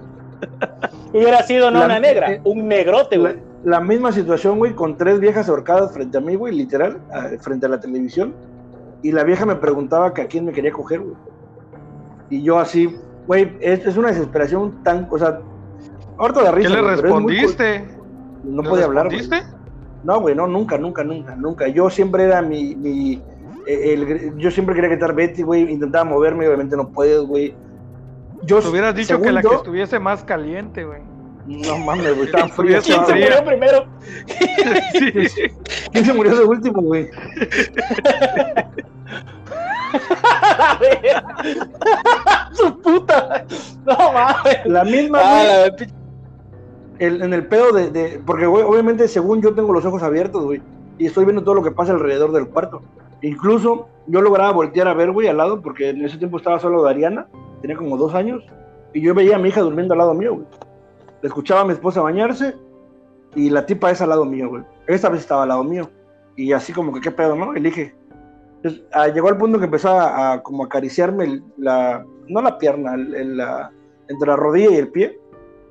Hubiera sido no
La-
una negra,
eh,
un negrote,
La,
güey.
La misma situación, güey, con tres viejas ahorcadas frente a mí, güey, literal, frente a la televisión. Y la vieja me preguntaba que a quién me quería coger, güey. Y yo así, güey, es, es una desesperación tan, o sea, ahorita de risa.
¿Qué le
muy
respondiste?
no
¿Le
podía hablar,
respondiste?
No, güey, no, nunca, nunca, nunca, nunca. Yo siempre era mi, mi eh, el- yo siempre quería quitar Betty, güey, intentaba moverme, obviamente no puedes, güey. Yo,
Te hubieras dicho que la
yo-
que estuviese más caliente, güey.
No mames, güey, estaba frío.
Estuviese
¿Quién se murió primero?
Sí.
¿Quién se murió de último, güey?
Su puta. No mames.
La misma,
Ah,
güey, el- en el pedo de, de- porque güey, obviamente según yo tengo los ojos abiertos, güey, y estoy viendo todo lo que pasa alrededor del cuarto. Incluso yo lograba voltear a ver, güey, al lado, porque en ese tiempo estaba solo Dariana, tenía como dos años, y yo veía a mi hija durmiendo al lado mío, güey. Escuchaba a mi esposa bañarse, y la tipa es al lado mío, güey. Esta vez estaba al lado mío, y así como que, ¿qué pedo, no? Elige. Entonces, ah, llegó al punto que empezó a, a como acariciarme la, no la pierna, el- el- la, entre la rodilla y el pie,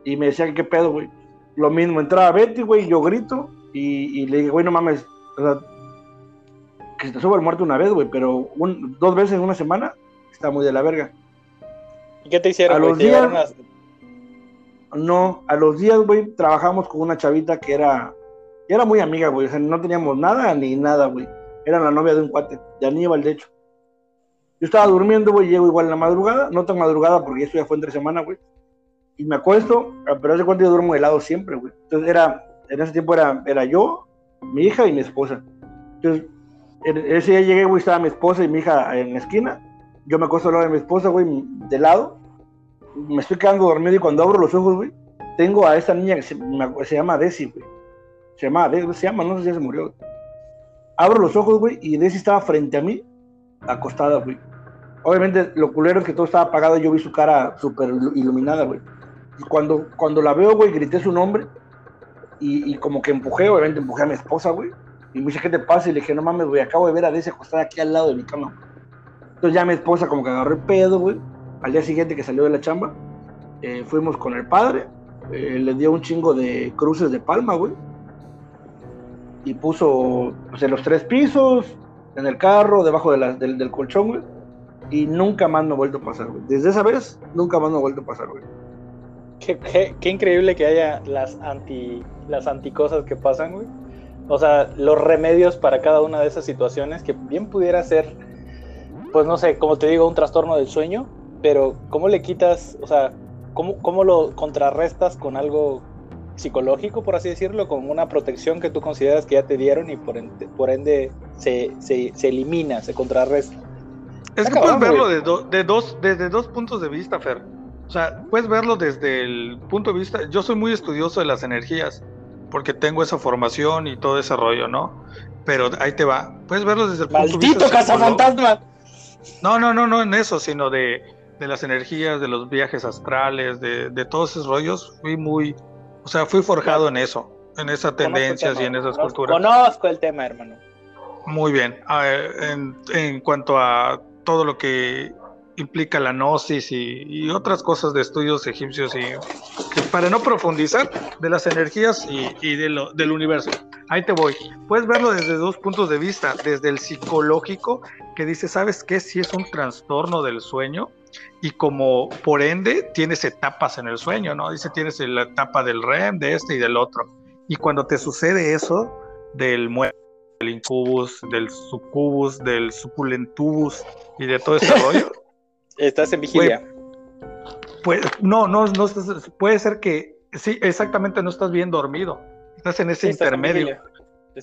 y me decía, ¿qué pedo, güey? Lo mismo, entraba Betty, güey, yo grito y, y le dije, güey, no mames, o sea, que se te suba el muerto una vez, güey, pero un- dos veces en una semana está muy de la verga.
¿Y qué te hicieron,
A los
¿Te
días- No, a los días, güey, trabajamos con una chavita que era, que era muy amiga, güey, o sea, no teníamos nada ni nada, güey. Era la novia de un cuate, de Aníbal, de hecho. Yo estaba durmiendo, güey, llego igual en la madrugada, no tan madrugada porque eso ya fue entre semana, güey. Y me acuesto, pero hace cuánto yo duermo helado siempre, güey. Entonces era, en ese tiempo era, era yo, mi hija y mi esposa. Entonces, en- ese día llegué, güey, estaba mi esposa y mi hija en la esquina. Yo me acuesto al lado de mi esposa, güey, de lado. Me estoy quedando dormido y cuando abro los ojos, güey, tengo a esta niña que se, se llama Desi, güey. Se llama, se llama, no sé si ya se murió. Abro los ojos, güey, y Desi estaba frente a mí, acostada, güey. Obviamente, lo culero es que todo estaba apagado yo vi su cara súper ilu- iluminada, güey. Y cuando, cuando la veo, güey, grité su nombre y, y como que empujé, obviamente empujé a mi esposa, güey. Y me dice, ¿qué te pasa? Y le dije, no mames, güey, acabo de ver a Desi acostada aquí al lado de mi cama. Entonces ya mi esposa como que agarró el pedo, güey. Al día siguiente que salió de la chamba, eh, fuimos con el padre, eh, le dio un chingo de cruces de palma, güey. Y puso pues, en los tres pisos, en el carro, debajo del colchón, güey. Y nunca más me ha vuelto a pasar, güey. Desde esa vez, nunca más me ha vuelto a pasar, güey.
Qué, qué- qué increíble que haya las anti las anticosas que pasan, güey. O sea, los remedios para cada una de esas situaciones que bien pudiera ser, pues no sé, como te digo, un trastorno del sueño, pero ¿cómo le quitas, o sea, cómo, cómo lo contrarrestas con algo psicológico, por así decirlo, con una protección que tú consideras que ya te dieron y por ende, por ende se, se, se elimina, se contrarresta?
Es que puedes verlo de, do- de dos, desde dos puntos de vista, Fer. O sea, puedes verlo desde el punto de vista. Yo soy muy estudioso de las energías. porque tengo esa formación y todo ese rollo, ¿no? Pero ahí te va. Puedes verlo desde el punto de
¡Maldito
vista
cazafantasma!
No, no, no, no en eso, sino de, de las energías, de los viajes astrales, de, de todos esos rollos. Fui muy, o sea, fui forjado en eso, en esas tendencias y en esas
conozco-
culturas.
Conozco el tema, hermano.
Muy bien. En, en cuanto a todo lo que implica la gnosis y, y otras cosas de estudios egipcios y para no profundizar de las energías y, y de lo, del universo. Ahí te voy. Puedes verlo desde dos puntos de vista, desde el psicológico, que dice, ¿sabes qué? Si es un trastorno del sueño y como por ende tienes etapas en el sueño, ¿no? Dice, tienes la etapa del REM, de este y del otro. Y cuando te sucede eso, del muerto, del incubus, del sucubus, del suculentubus y de todo ese rollo,
Estás en vigilia.
pues no, no, no, puede ser que, sí, exactamente no estás bien dormido, estás en ese
estás
intermedio.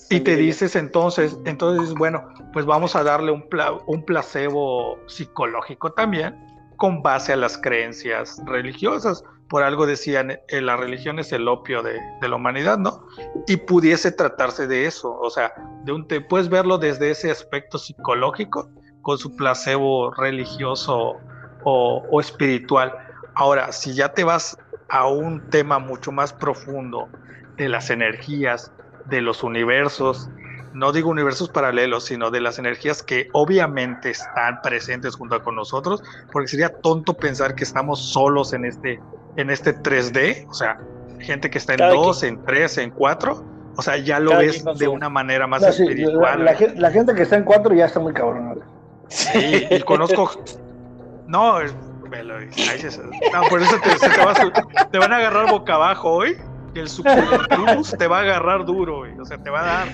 Y te dices entonces, entonces bueno, pues vamos a darle un, pla- un placebo psicológico también con base a las creencias religiosas. Por algo decían, eh, la religión es el opio de, la humanidad, ¿no? Y pudiese tratarse de eso, o sea, de un, te puedes verlo desde ese aspecto psicológico con su placebo religioso o espiritual. Ahora, si ya te vas a un tema mucho más profundo de las energías, de los universos, no digo universos paralelos, sino de las energías que obviamente están presentes junto con nosotros, porque sería tonto pensar que estamos solos en este, en este 3D, o sea, gente que está en
Cada
2, en 3, en 4, o sea, ya lo ves de una manera más
No, sí,
espiritual.
la, la gen- la gente que está en cuatro ya está muy cabrón.
Sí, y conozco. No, se- no, por eso te, se te va a su- te van a agarrar boca abajo hoy. Y el suculentus te va a agarrar duro, güey. O sea, te va a dar.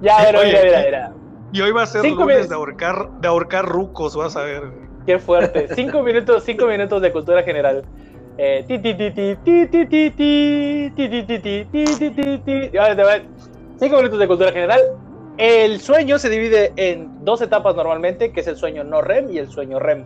ya, mira,
Oye,
mira, mira, mira.
Y hoy va a ser
Cinco
lunes
minutos.
de ahorcar, de ahorcar rucos, vas a ver. güey.
Qué fuerte. Cinco minutos, cinco minutos de cultura general. Eh, ti, ti, ti, ti, ti, ti, ti, ti, ti, ti, ti, ti, ti, ti, ti, ti. Ahora te va- Cinco minutos de cultura general. El sueño se divide en dos etapas normalmente, que es el sueño no REM y el sueño REM.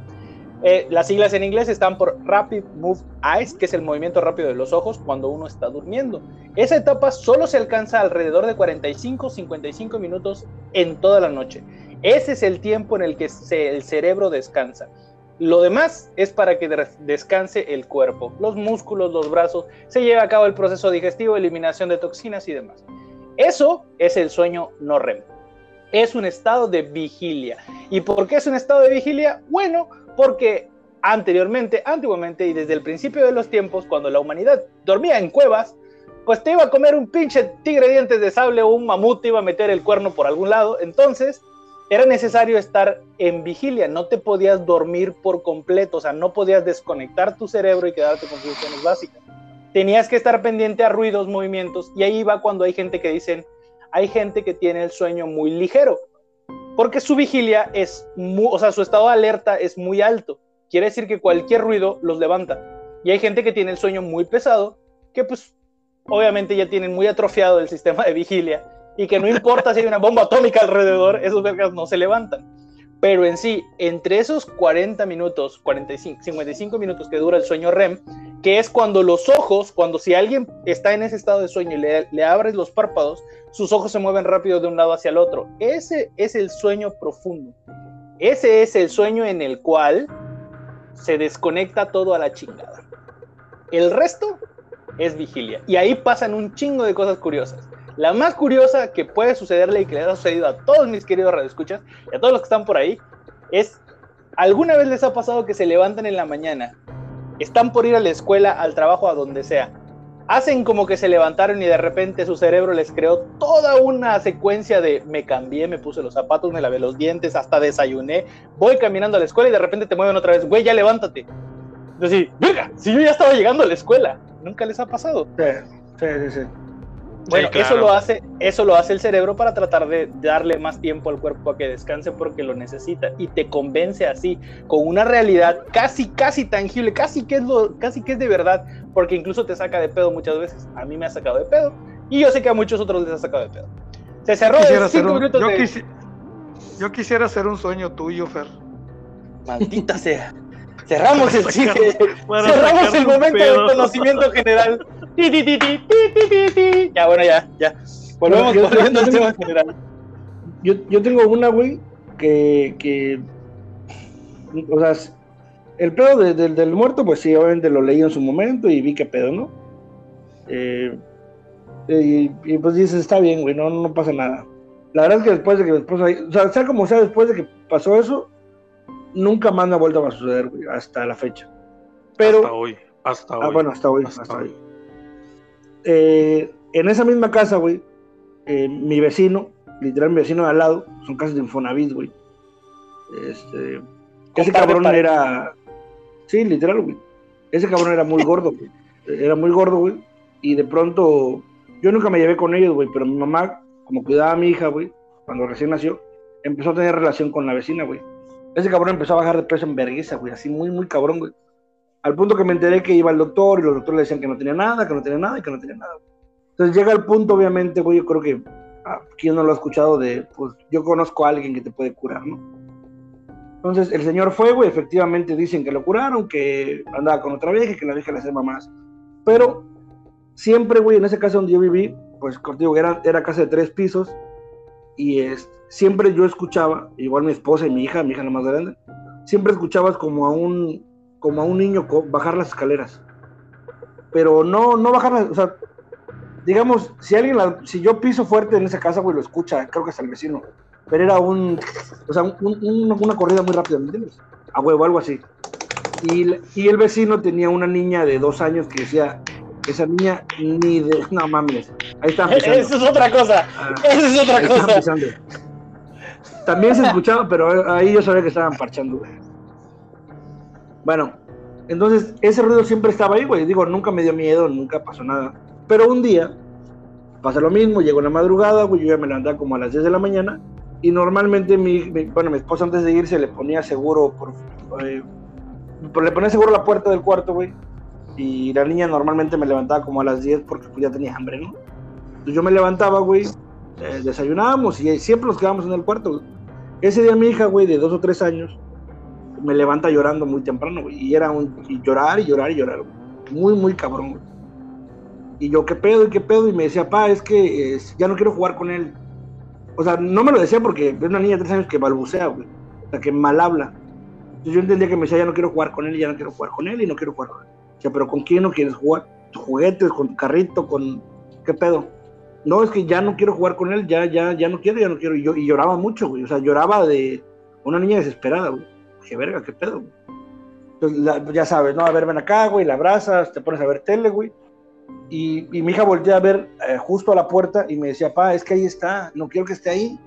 Eh, las siglas en inglés están por Rapid Move Eyes, que es el movimiento rápido de los ojos cuando uno está durmiendo. Esa etapa solo se alcanza alrededor de 45-55 minutos en toda la noche. Ese es el tiempo en el que el cerebro descansa. Lo demás es para que de- descanse el cuerpo, los músculos, los brazos, se lleva a cabo el proceso digestivo, eliminación de toxinas y demás. Eso es el sueño no REM. Es un estado de vigilia. ¿Y por qué es un estado de vigilia? Bueno, porque anteriormente, antiguamente y desde el principio de los tiempos, cuando la humanidad dormía en cuevas, pues te iba a comer un pinche tigre dientes de sable o un mamut te iba a meter el cuerno por algún lado. Entonces, era necesario estar en vigilia, no te podías dormir por completo, o sea, no podías desconectar tu cerebro y quedarte con funciones básicas. Tenías que estar pendiente a ruidos, movimientos, y ahí va cuando hay gente que dicen, hay gente que tiene el sueño muy ligero, porque su vigilia es, mu- o sea, su estado de alerta es muy alto. Quiere decir que cualquier ruido los levanta. Y hay gente que tiene el sueño muy pesado, que pues obviamente ya tienen muy atrofiado el sistema de vigilia y que no importa si hay una bomba atómica alrededor, esos vergas no se levantan. Pero en sí, entre esos 40 minutos, 45, 55 minutos que dura el sueño REM, que es cuando los ojos, cuando si alguien está en ese estado de sueño y le, le abres los párpados, sus ojos se mueven rápido de un lado hacia el otro. Ese es el sueño profundo. Ese es el sueño en el cual se desconecta todo a la chingada. El resto es vigilia. Y ahí pasan un chingo de cosas curiosas. La más curiosa que puede sucederle y que les ha sucedido a todos mis queridos radioescuchas y a todos los que están por ahí es, ¿alguna vez les ha pasado que se levantan en la mañana, están por ir a la escuela, al trabajo, a donde sea, hacen como que se levantaron y de repente su cerebro les creó toda una secuencia de me cambié, me puse los zapatos, me lavé los dientes, hasta desayuné, voy caminando a la escuela y de repente te mueven otra vez, güey, ya levántate. Entonces, verga, si yo ya estaba llegando a la escuela, nunca les ha pasado.
Sí, sí, sí.
Bueno,
Sí, claro.
eso, lo hace, eso lo hace el cerebro para tratar de darle más tiempo al cuerpo a que descanse porque lo necesita y te convence así, con una realidad casi, casi tangible, casi que es, lo, casi que es de verdad, porque incluso te saca de pedo muchas veces. A mí me ha sacado de pedo y yo sé que a muchos otros les ha sacado de pedo. Se cerró
hacer
cinco
un-
minutos
yo,
de...
quisi- yo quisiera hacer un sueño tuyo, Fer.
Maldita sea. Cerramos el chiste.
Para
Cerramos el momento
pedo.
de conocimiento general. Ti, ti, ti, ti, ti, ti, ti, ti. Ya, bueno, ya, ya. Volvemos
Bueno, yo-
volviendo al tema general.
Yo, yo tengo una, güey, que, que. O sea, el pedo de- del- del muerto, pues sí, obviamente lo leí en su momento y vi qué pedo, ¿no? Eh, y, y, pues dices, está bien, güey, no, no pasa nada. La verdad es que después de que mi esposa. O sea, sea como sea, después de que pasó eso, nunca más me ha vuelto a suceder, güey, hasta la fecha. Pero.
Hasta hoy. Hasta hoy.
Ah, bueno, hasta hoy.
Hasta
hasta
hoy.
hoy. Eh, en esa misma casa, güey, eh, mi vecino, literal, mi vecino de al lado, son casas de Infonavit, güey. Este, ese cabrón era. Sí, literal, güey. Ese cabrón era muy gordo, güey. Era muy gordo, güey. Y de pronto, yo nunca me llevé con ellos, güey, pero mi mamá, como cuidaba a mi hija, güey, cuando recién nació, empezó a tener relación con la vecina, güey. Ese cabrón empezó a bajar de peso en vergüenza, güey, así muy, muy cabrón, güey. Al punto que me enteré que iba al doctor y los doctores le decían que no tenía nada, que no tenía nada y que no tenía nada. Entonces llega el punto, obviamente, güey, yo creo que ah, quien no lo ha escuchado de, pues yo conozco a alguien que te puede curar, ¿no? Entonces el señor fue, güey, efectivamente dicen que lo curaron, que andaba con otra vieja y que la vieja le hacía mamás. Pero siempre, güey, en ese caso donde yo viví, pues contigo era, era casa de tres pisos y es, siempre yo escuchaba, igual mi esposa y mi hija, mi hija la más grande, siempre escuchabas como a un, como a un niño bajar las escaleras. Pero no, no bajar las, o sea, digamos, si alguien, la- si yo piso fuerte en esa casa, güey, lo escucha, creo que es el vecino. Pero era un, o sea, un- un- una corrida muy rápida, ¿me entiendes? A huevo, algo así. Y, y el vecino tenía una niña de dos años que decía, esa niña ni de, no mames, ahí están pisando.
Eso es otra cosa.
Ah,
Eso es otra cosa.
pisando. También se escuchaba, pero ahí yo sabía que estaban parchando. güey. Bueno, entonces ese ruido siempre estaba ahí, güey. Digo, nunca me dio miedo, nunca pasó nada. Pero un día pasa lo mismo, llegó la madrugada, güey, yo ya me levantaba como a las 10 de la mañana. Y normalmente mi, mi- bueno, mi esposa antes de irse le ponía seguro, por, eh, le ponía seguro a la puerta del cuarto, güey. Y la niña normalmente me levantaba como a las 10 porque pues, ya tenía hambre, ¿no? Entonces yo me levantaba, güey, eh, desayunábamos y siempre nos quedábamos en el cuarto. Ese día mi hija, güey, de dos o tres años, me levanta llorando muy temprano, güey. Y era un llorar y llorar y llorar, güey. Muy, muy cabrón, güey. Y yo, ¿qué pedo y qué pedo? Y me decía, pa, es que ya no quiero jugar con él. O sea, no me lo decía porque es una niña de tres años que balbucea, güey. O sea, que mal habla. Entonces yo entendía que me decía, ya no quiero jugar con él, ya no quiero jugar con él y no quiero jugar con él. Pero ¿con quién no quieres jugar? ¿Tus juguetes, con tu carrito, con... ¿Qué pedo? No, es que ya no quiero jugar con él, ya, ya, ya no quiero, ya no quiero. Y, yo, y lloraba mucho, güey. O sea, lloraba de una niña desesperada, güey. Dije, verga, qué pedo, güey. Entonces, ya sabes, ¿no? A ver, ven acá, güey, la abrazas, te pones a ver tele, güey. Y, y mi hija voltea a ver eh, justo a la puerta y me decía, pa, es que ahí está, no quiero que esté ahí.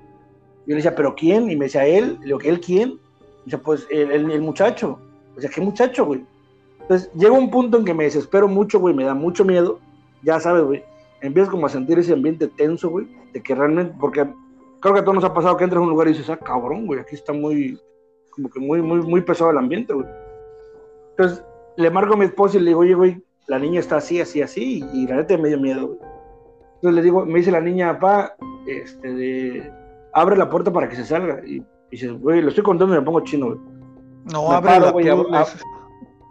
Y yo le decía, ¿pero quién? Y me decía, ¿él? Le digo, ¿él quién? Y dice, pues el, el, el muchacho. O sea, ¿qué muchacho, güey? Entonces, llega un punto en que me desespero mucho, güey, me da mucho miedo. Ya sabes, güey, empiezas como a sentir ese ambiente tenso, güey, de que realmente, porque creo que a todos nos ha pasado que entras a un lugar y dices, ah, cabrón, güey, aquí está muy, como que muy, muy, muy pesado el ambiente, güey. Entonces, le marco a mi esposa y le digo, oye, güey, la niña está así, así, así, y, la neta me dio miedo, güey. Entonces le digo, me dice la niña, papá, este, de, abre la puerta para que se salga. Y, y dices, güey, lo estoy contando y me pongo chino, güey.
No,
Me
ábrela
paro, güey, abro-
les-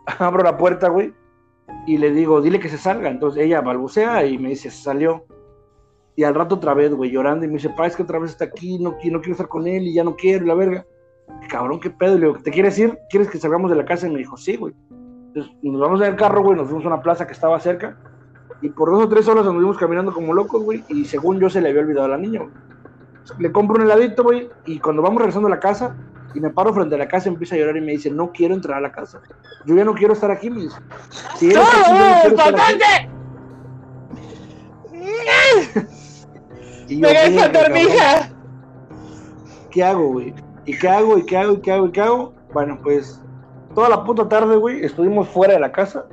abro la puerta, güey, y le digo, dile que se salga. Entonces ella balbucea y me dice, salió. Y al rato otra vez, güey, llorando, y me dice, pa, es que otra vez está aquí, no, no quiero estar con él y ya no quiero, la verga. Cabrón, qué pedo. Y le digo, ¿te quieres ir? ¿Quieres que salgamos de la casa? Y me dijo, sí, güey. Entonces nos vamos en el carro, güey, nos fuimos a una plaza que estaba cerca. Y por dos o tres horas nos fuimos caminando como locos, güey. Y según yo se le había olvidado a la niña, güey. Le compro un heladito, güey. Y cuando vamos regresando a la casa, y me paro frente a la casa, empieza a llorar y me dice, no quiero entrar a la casa. Yo ya no quiero estar aquí, me dice. Si yo no quiero estar aquí". Y yo,
¡Me dejas
"Verga,
cantar,
cabrón".
mija!
¿qué hago, güey? ¿Y qué hago? ¿Y qué hago? ¿Y qué hago? ¿Y qué hago? Bueno, pues toda la puta tarde, güey, estuvimos fuera de la casa.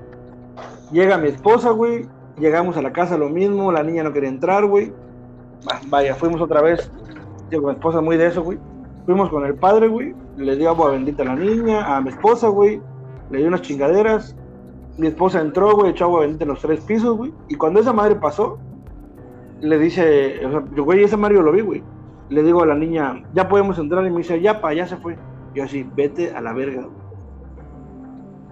Llega mi esposa, güey. Llegamos a la casa lo mismo, la niña no quería entrar, güey. Va- Vaya, fuimos otra vez. Digo, mi esposa muy de eso, güey. Fuimos con el padre, güey. Le dio agua bendita a la niña, a mi esposa, güey. Le dio unas chingaderas. Mi esposa entró, güey, echó agua bendita en los tres pisos, güey. Y cuando esa madre pasó, le dice, o sea, yo, güey, ese Mario lo vi, güey le digo a la niña, ya podemos entrar, y me dice, ya, pa, ya se fue. Yo así, vete a la verga. güey.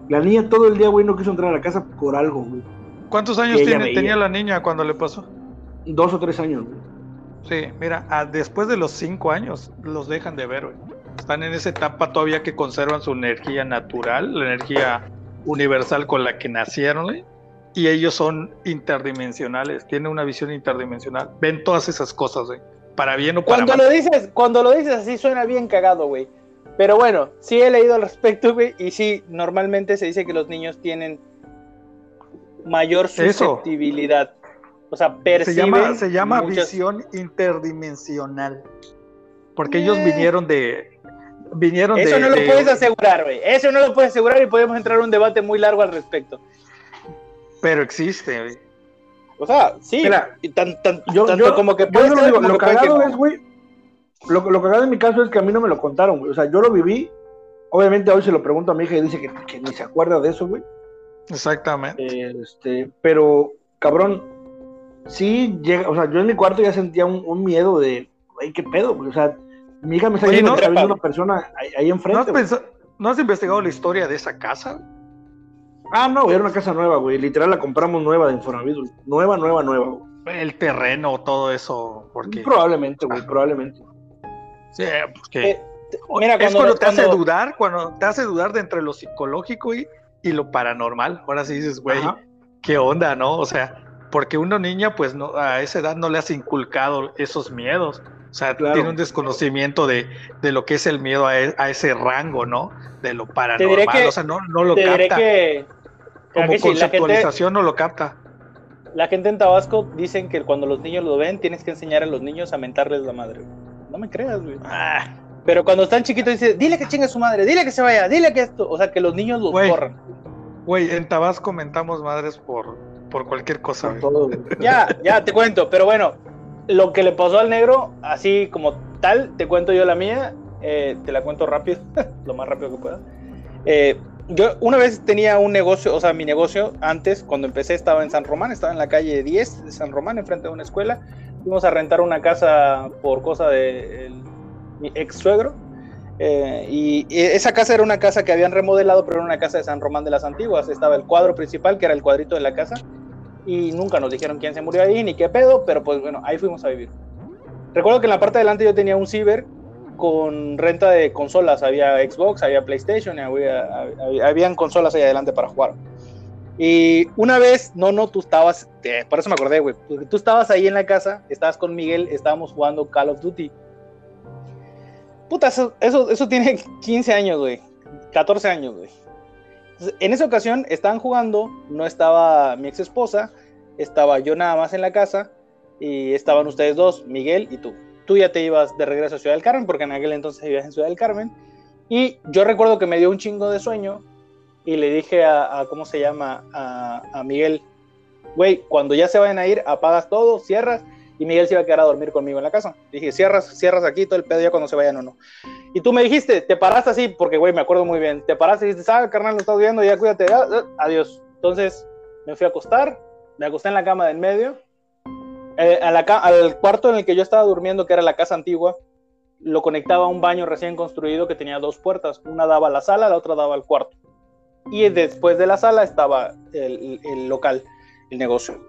La niña todo el día, güey, no quiso entrar a la casa por algo, güey.
¿Cuántos años tiene- tenía la niña cuando le pasó?
Dos o tres años, güey.
Sí, mira, después de los cinco años los dejan de ver, güey. Están en esa etapa todavía que conservan su energía natural, la energía universal con la que nacieron, güey. Y ellos son interdimensionales, tienen una visión interdimensional. Ven todas esas cosas, güey. Para bien o para
Cuando
mal.
lo dices, cuando lo dices así suena bien cagado, güey. Pero bueno, sí he leído al respecto, güey, y sí, normalmente se dice que los niños tienen mayor
Eso.
O sea,
Se
perciben
llama, se llama
muchas-
visión interdimensional. Porque ellos vinieron de. Vinieron
Eso
de.
no lo
de-
puedes asegurar, güey. Eso no lo puedes asegurar y podemos entrar a un debate muy largo al respecto.
Pero existe, güey.
O sea, sí,
Mira,
y tan, tan-
Yo,
tanto
yo-
como que
yo
puede
no lo digo, lo
que puede que
cagado
no.
es, güey. Lo, lo cagado en mi caso es que a mí no me lo contaron, güey. O sea, yo lo viví. Obviamente hoy se lo pregunto a mi hija y dice que, que ni se acuerda de eso, güey.
Exactamente.
Este, pero, cabrón, sí llega, o sea, yo en mi cuarto ya sentía un, un miedo de, güey, qué pedo, güey. O sea, mi hija me está
Oye, ¿no?
viendo una persona ahí, ahí
¿No
enfrente.
has,
güey.
pensa- ¿No has investigado la historia de esa casa?
Ah, no, güey, era una casa nueva, güey. Literal la compramos nueva de Infonavit. Nueva, nueva, nueva, güey.
El terreno, todo eso. Porque.
Probablemente, güey, probablemente.
Sí, porque.
Eh, Mira,
es
cuando,
cuando te hace dudar, cuando te hace dudar de entre lo psicológico y, y lo paranormal. Ahora sí dices, güey, qué onda, ¿no? O sea, porque una niña, pues no, a esa edad no le has inculcado esos miedos. O sea,
Claro.
tiene un desconocimiento de, de lo que es el miedo a, e- a ese rango, ¿no? De lo paranormal.
diré que-
o sea, no, no lo
te diré
capta.
que,
Como
que sí, gente,
conceptualización no lo capta.
la gente en Tabasco dicen que cuando los niños lo ven, tienes que enseñar a los niños a mentarles la madre. No me creas, güey.
Ah,
Pero cuando están chiquitos dice, dile que chingue su madre, dile que se vaya, dile que esto, o sea, que los niños los
Güey.
corran.
Güey, en Tabasco mentamos madres por, por cualquier cosa.
Todo.
Ya, ya, te cuento, pero bueno, lo que le pasó al negro, así como tal, te cuento yo la mía, eh, te la cuento rápido, lo más rápido que pueda. Eh, yo una vez tenía un negocio, o sea, mi negocio antes, cuando empecé, estaba en San Román, estaba en la calle 10 de San Román, enfrente de una escuela. Fuimos a rentar una casa por cosa de el- mi ex suegro. eh, y esa casa era una casa que habían remodelado, pero era una casa de San Román de las Antiguas. Estaba el cuadro principal, que era el cuadrito de la casa, y nunca nos dijeron quién se murió ahí ni qué pedo, pero pues bueno, ahí fuimos a vivir. Recuerdo que en la parte de adelante yo tenía un ciber con renta de consolas, había Xbox, había PlayStation, había, había- habían consolas ahí adelante para jugar. Y una vez, no, no, tú estabas, eh, por eso me acordé, güey, porque tú estabas ahí en la casa, estabas con Miguel, estábamos jugando Call of Duty. Puta, eso, eso, eso tiene 15 años, güey, 14 años, güey. En esa ocasión estaban jugando, no estaba mi ex esposa, estaba yo nada más en la casa y estaban ustedes dos, Miguel y tú. Tú ya te ibas de regreso a Ciudad del Carmen porque en aquel entonces vivías en Ciudad del Carmen. Y yo recuerdo que me dio un chingo de sueño y le dije a, a- ¿cómo se llama? A, a Miguel, güey, cuando ya se vayan a ir, apagas todo, cierras. Y Miguel se iba a quedar a dormir conmigo en la casa. Dije, cierras, cierras aquí todo el pedo ya cuando se vayan o no. Y tú me dijiste, te paraste así, porque güey, me acuerdo muy bien. Te paraste y dijiste, ah, carnal, lo estás viendo, ya cuídate, ah, ah, adiós. Entonces me fui a acostar, me acosté en la cama del medio. Eh, al cuarto en el que yo estaba durmiendo, que era la casa antigua, lo conectaba a un baño recién construido que tenía dos puertas. Una daba a la sala, la otra daba al cuarto. Y después de la sala estaba el local, el negocio.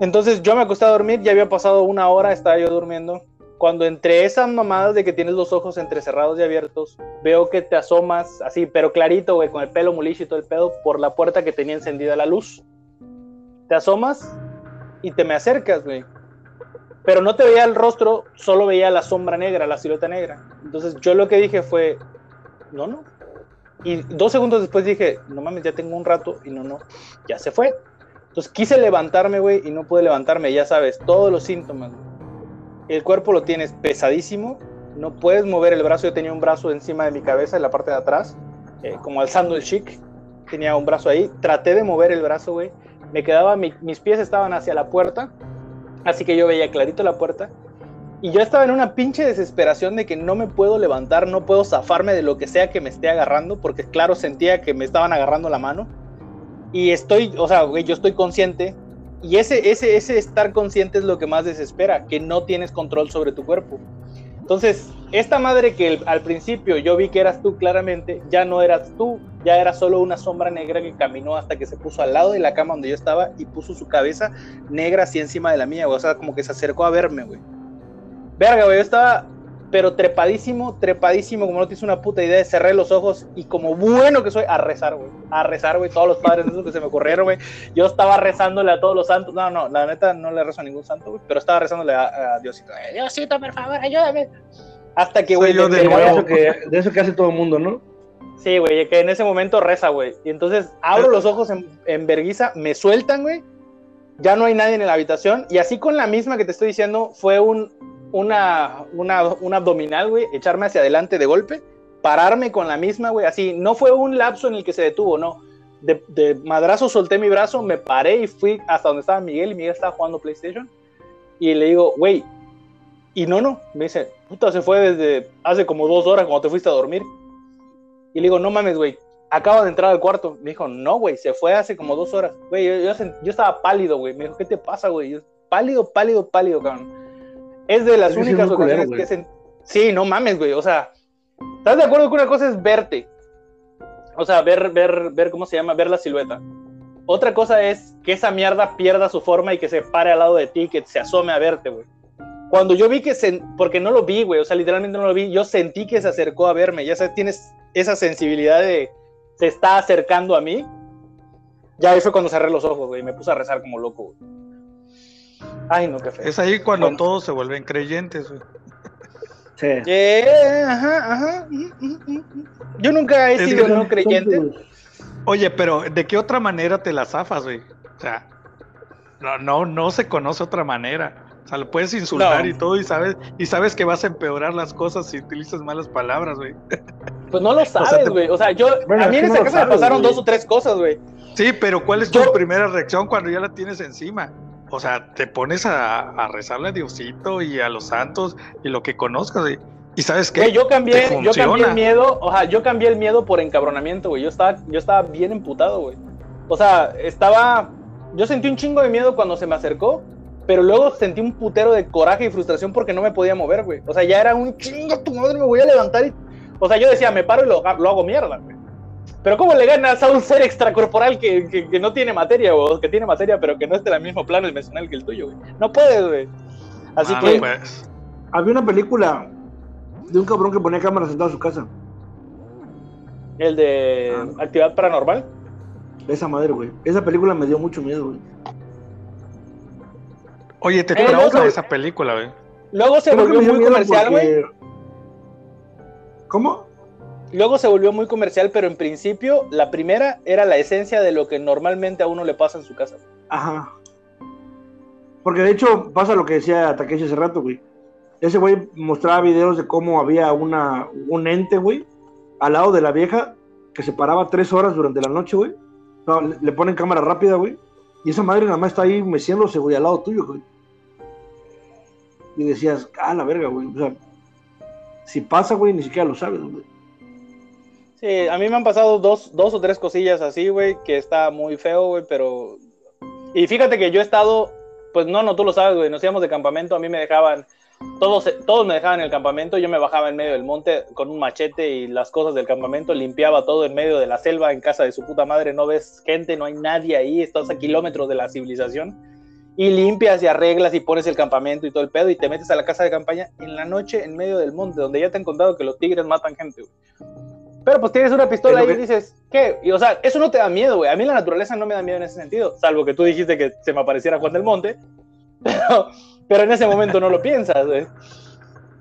Entonces yo me acosté a dormir, ya había pasado una hora, estaba yo durmiendo. Cuando entre esas mamadas de que tienes los ojos entrecerrados y abiertos, veo que te asomas así, pero clarito, güey, con el pelo mulicho y todo el pedo, por la puerta que tenía encendida la luz. Te asomas y te me acercas, güey. Pero no te veía el rostro, solo veía la sombra negra, la silueta negra. Entonces yo lo que dije fue, no, no. Y dos segundos después dije, no mames, ya tengo un rato y no, no, ya se fue. Entonces quise levantarme, güey, y no pude levantarme, ya sabes, todos los síntomas. El cuerpo lo tienes pesadísimo, no puedes mover el brazo. Yo tenía un brazo encima de mi cabeza, en la parte de atrás, eh, como alzando el chic. Tenía un brazo ahí, traté de mover el brazo, güey. Me quedaba, mi- mis pies estaban hacia la puerta, así que yo veía clarito la puerta. Y yo estaba en una pinche desesperación de que no me puedo levantar, no puedo zafarme de lo que sea que me esté agarrando, porque claro, sentía que me estaban agarrando la mano. Y estoy, o sea, güey, yo estoy consciente. Y ese, ese, ese estar consciente es lo que más desespera, que no tienes control sobre tu cuerpo. Entonces, esta madre que al principio yo vi que eras tú claramente, ya no eras tú, ya era solo una sombra negra que caminó hasta que se puso al lado de la cama donde yo estaba y puso su cabeza negra así encima de la mía, güey. O sea, como que se acercó a verme, güey. Verga, güey, yo estaba pero trepadísimo, trepadísimo, como no tienes una puta idea, cerré los ojos y como bueno que soy, a rezar, güey, a rezar, güey, todos los padres de esos que se me ocurrieron, güey, yo estaba rezándole a todos los santos, no, no, la neta no le rezo a ningún santo, güey, pero estaba rezándole a, Diosito, eh, Diosito, por favor, ayúdame, hasta que, güey,
de, eso que, de eso que hace todo el mundo, ¿no?
Sí, güey, que en ese momento reza, güey, y entonces abro los ojos en, en verguiza, me sueltan, güey, ya no hay nadie en la habitación, y así con la misma que te estoy diciendo, fue un, una, una, un abdominal, güey, echarme hacia adelante de golpe, pararme con la misma, güey, así. No fue un lapso en el que se detuvo, no. De, de, madrazo solté mi brazo, me paré y fui hasta donde estaba Miguel y Miguel estaba jugando PlayStation. Y le digo, güey, y no, no, me dice, puta, se fue desde hace como dos horas cuando te fuiste a dormir. Y le digo, no mames, güey, acaba de entrar al cuarto. Me dijo, no, güey, se fue hace como dos horas. Güey, yo, yo, yo, estaba pálido, güey. Me dijo, ¿qué te pasa, güey? Pálido, pálido, pálido, cabrón. Es de las únicas ocasiones que se... Sí, no mames, güey. O sea, ¿estás de acuerdo que una cosa es verte? O sea, ver, ver, ver, ¿cómo se llama? Ver la silueta. Otra cosa es que esa mierda pierda su forma y que se pare al lado de ti, que se asome a verte, güey. Cuando yo vi que se... Porque no lo vi, güey. O sea, literalmente no lo vi. Yo sentí que se acercó a verme. Ya sabes, tienes esa sensibilidad de... Se está acercando a mí. Ya ahí fue cuando cerré los ojos, güey. Me puse a rezar como loco, güey. Ay, no, qué feo.
Es ahí cuando todos se vuelven creyentes, güey.
Sí. ajá, ajá. Yo nunca he sido no creyente.
Oye, pero ¿de qué otra manera te la zafas, güey? O sea, no, no, no se conoce otra manera. O sea, lo puedes insultar y todo y sabes, y sabes que vas a empeorar las cosas si utilizas malas palabras, güey.
Pues no lo sabes, güey. O, sea, yo, a mí en esa casa me pasaron dos o tres cosas, güey.
Sí, pero ¿cuál es tu primera reacción cuando ya la tienes encima? O sea, te pones a, rezarle a Diosito y a los santos y lo que conozcas. Y, sabes qué?
yo cambié, yo cambié el miedo, o sea, yo cambié el miedo por encabronamiento, güey. Yo estaba, yo estaba bien emputado, güey. O sea, estaba. Yo sentí un chingo de miedo cuando se me acercó, pero luego sentí un putero de coraje y frustración porque no me podía mover, güey. O sea, ya era un chingo, tu madre, me voy a levantar y. O sea, yo decía, me paro y lo, lo hago mierda, güey. Pero ¿cómo le ganas a un ser extracorporal que, que, no tiene materia, o que tiene materia, pero que no esté en el mismo plano dimensional que el tuyo, güey? No puedes, güey. Así ah, que...
Había una película de un cabrón que ponía cámara sentado en su casa.
¿El de ah. Actividad Paranormal?
Esa madre, güey. Esa película me dio mucho miedo, güey.
Oye, te eh, trauma esa película, güey.
Luego se volvió muy comercial, güey.
¿Cómo?
Luego se volvió muy comercial, pero en principio la primera era la esencia de lo que normalmente a uno le pasa en su casa.
Ajá. Porque de hecho pasa lo que decía Takeshi hace rato, güey. Ese güey mostraba videos de cómo había una, un ente, güey, al lado de la vieja que se paraba tres horas durante la noche, güey. le, ponen cámara rápida, güey. Y esa madre nada más está ahí meciéndose, güey, al lado tuyo, güey. Y decías, ah, la verga, güey. O sea, si pasa, güey, ni siquiera lo sabes, güey.
Sí, a mí me han pasado dos, dos o tres cosillas así, güey, que está muy feo, güey, pero... Y fíjate que yo he estado, pues no, no, tú lo sabes, güey, nos íbamos de campamento, a mí me dejaban, todos, todos me dejaban en el campamento, yo me bajaba en medio del monte con un machete y las cosas del campamento, limpiaba todo en medio de la selva, en casa de su puta madre, no ves gente, no hay nadie ahí, estás a kilómetros de la civilización, y limpias y arreglas y pones el campamento y todo el pedo, y te metes a la casa de campaña en la noche en medio del monte, donde ya te han contado que los tigres matan gente, güey. Pero pues tienes una pistola ahí y dices, ¿qué? Y, o sea, eso no te da miedo, güey. A mí la naturaleza no me da miedo en ese sentido, salvo que tú dijiste que se me apareciera Juan del Monte, pero, pero en ese momento no lo piensas, güey.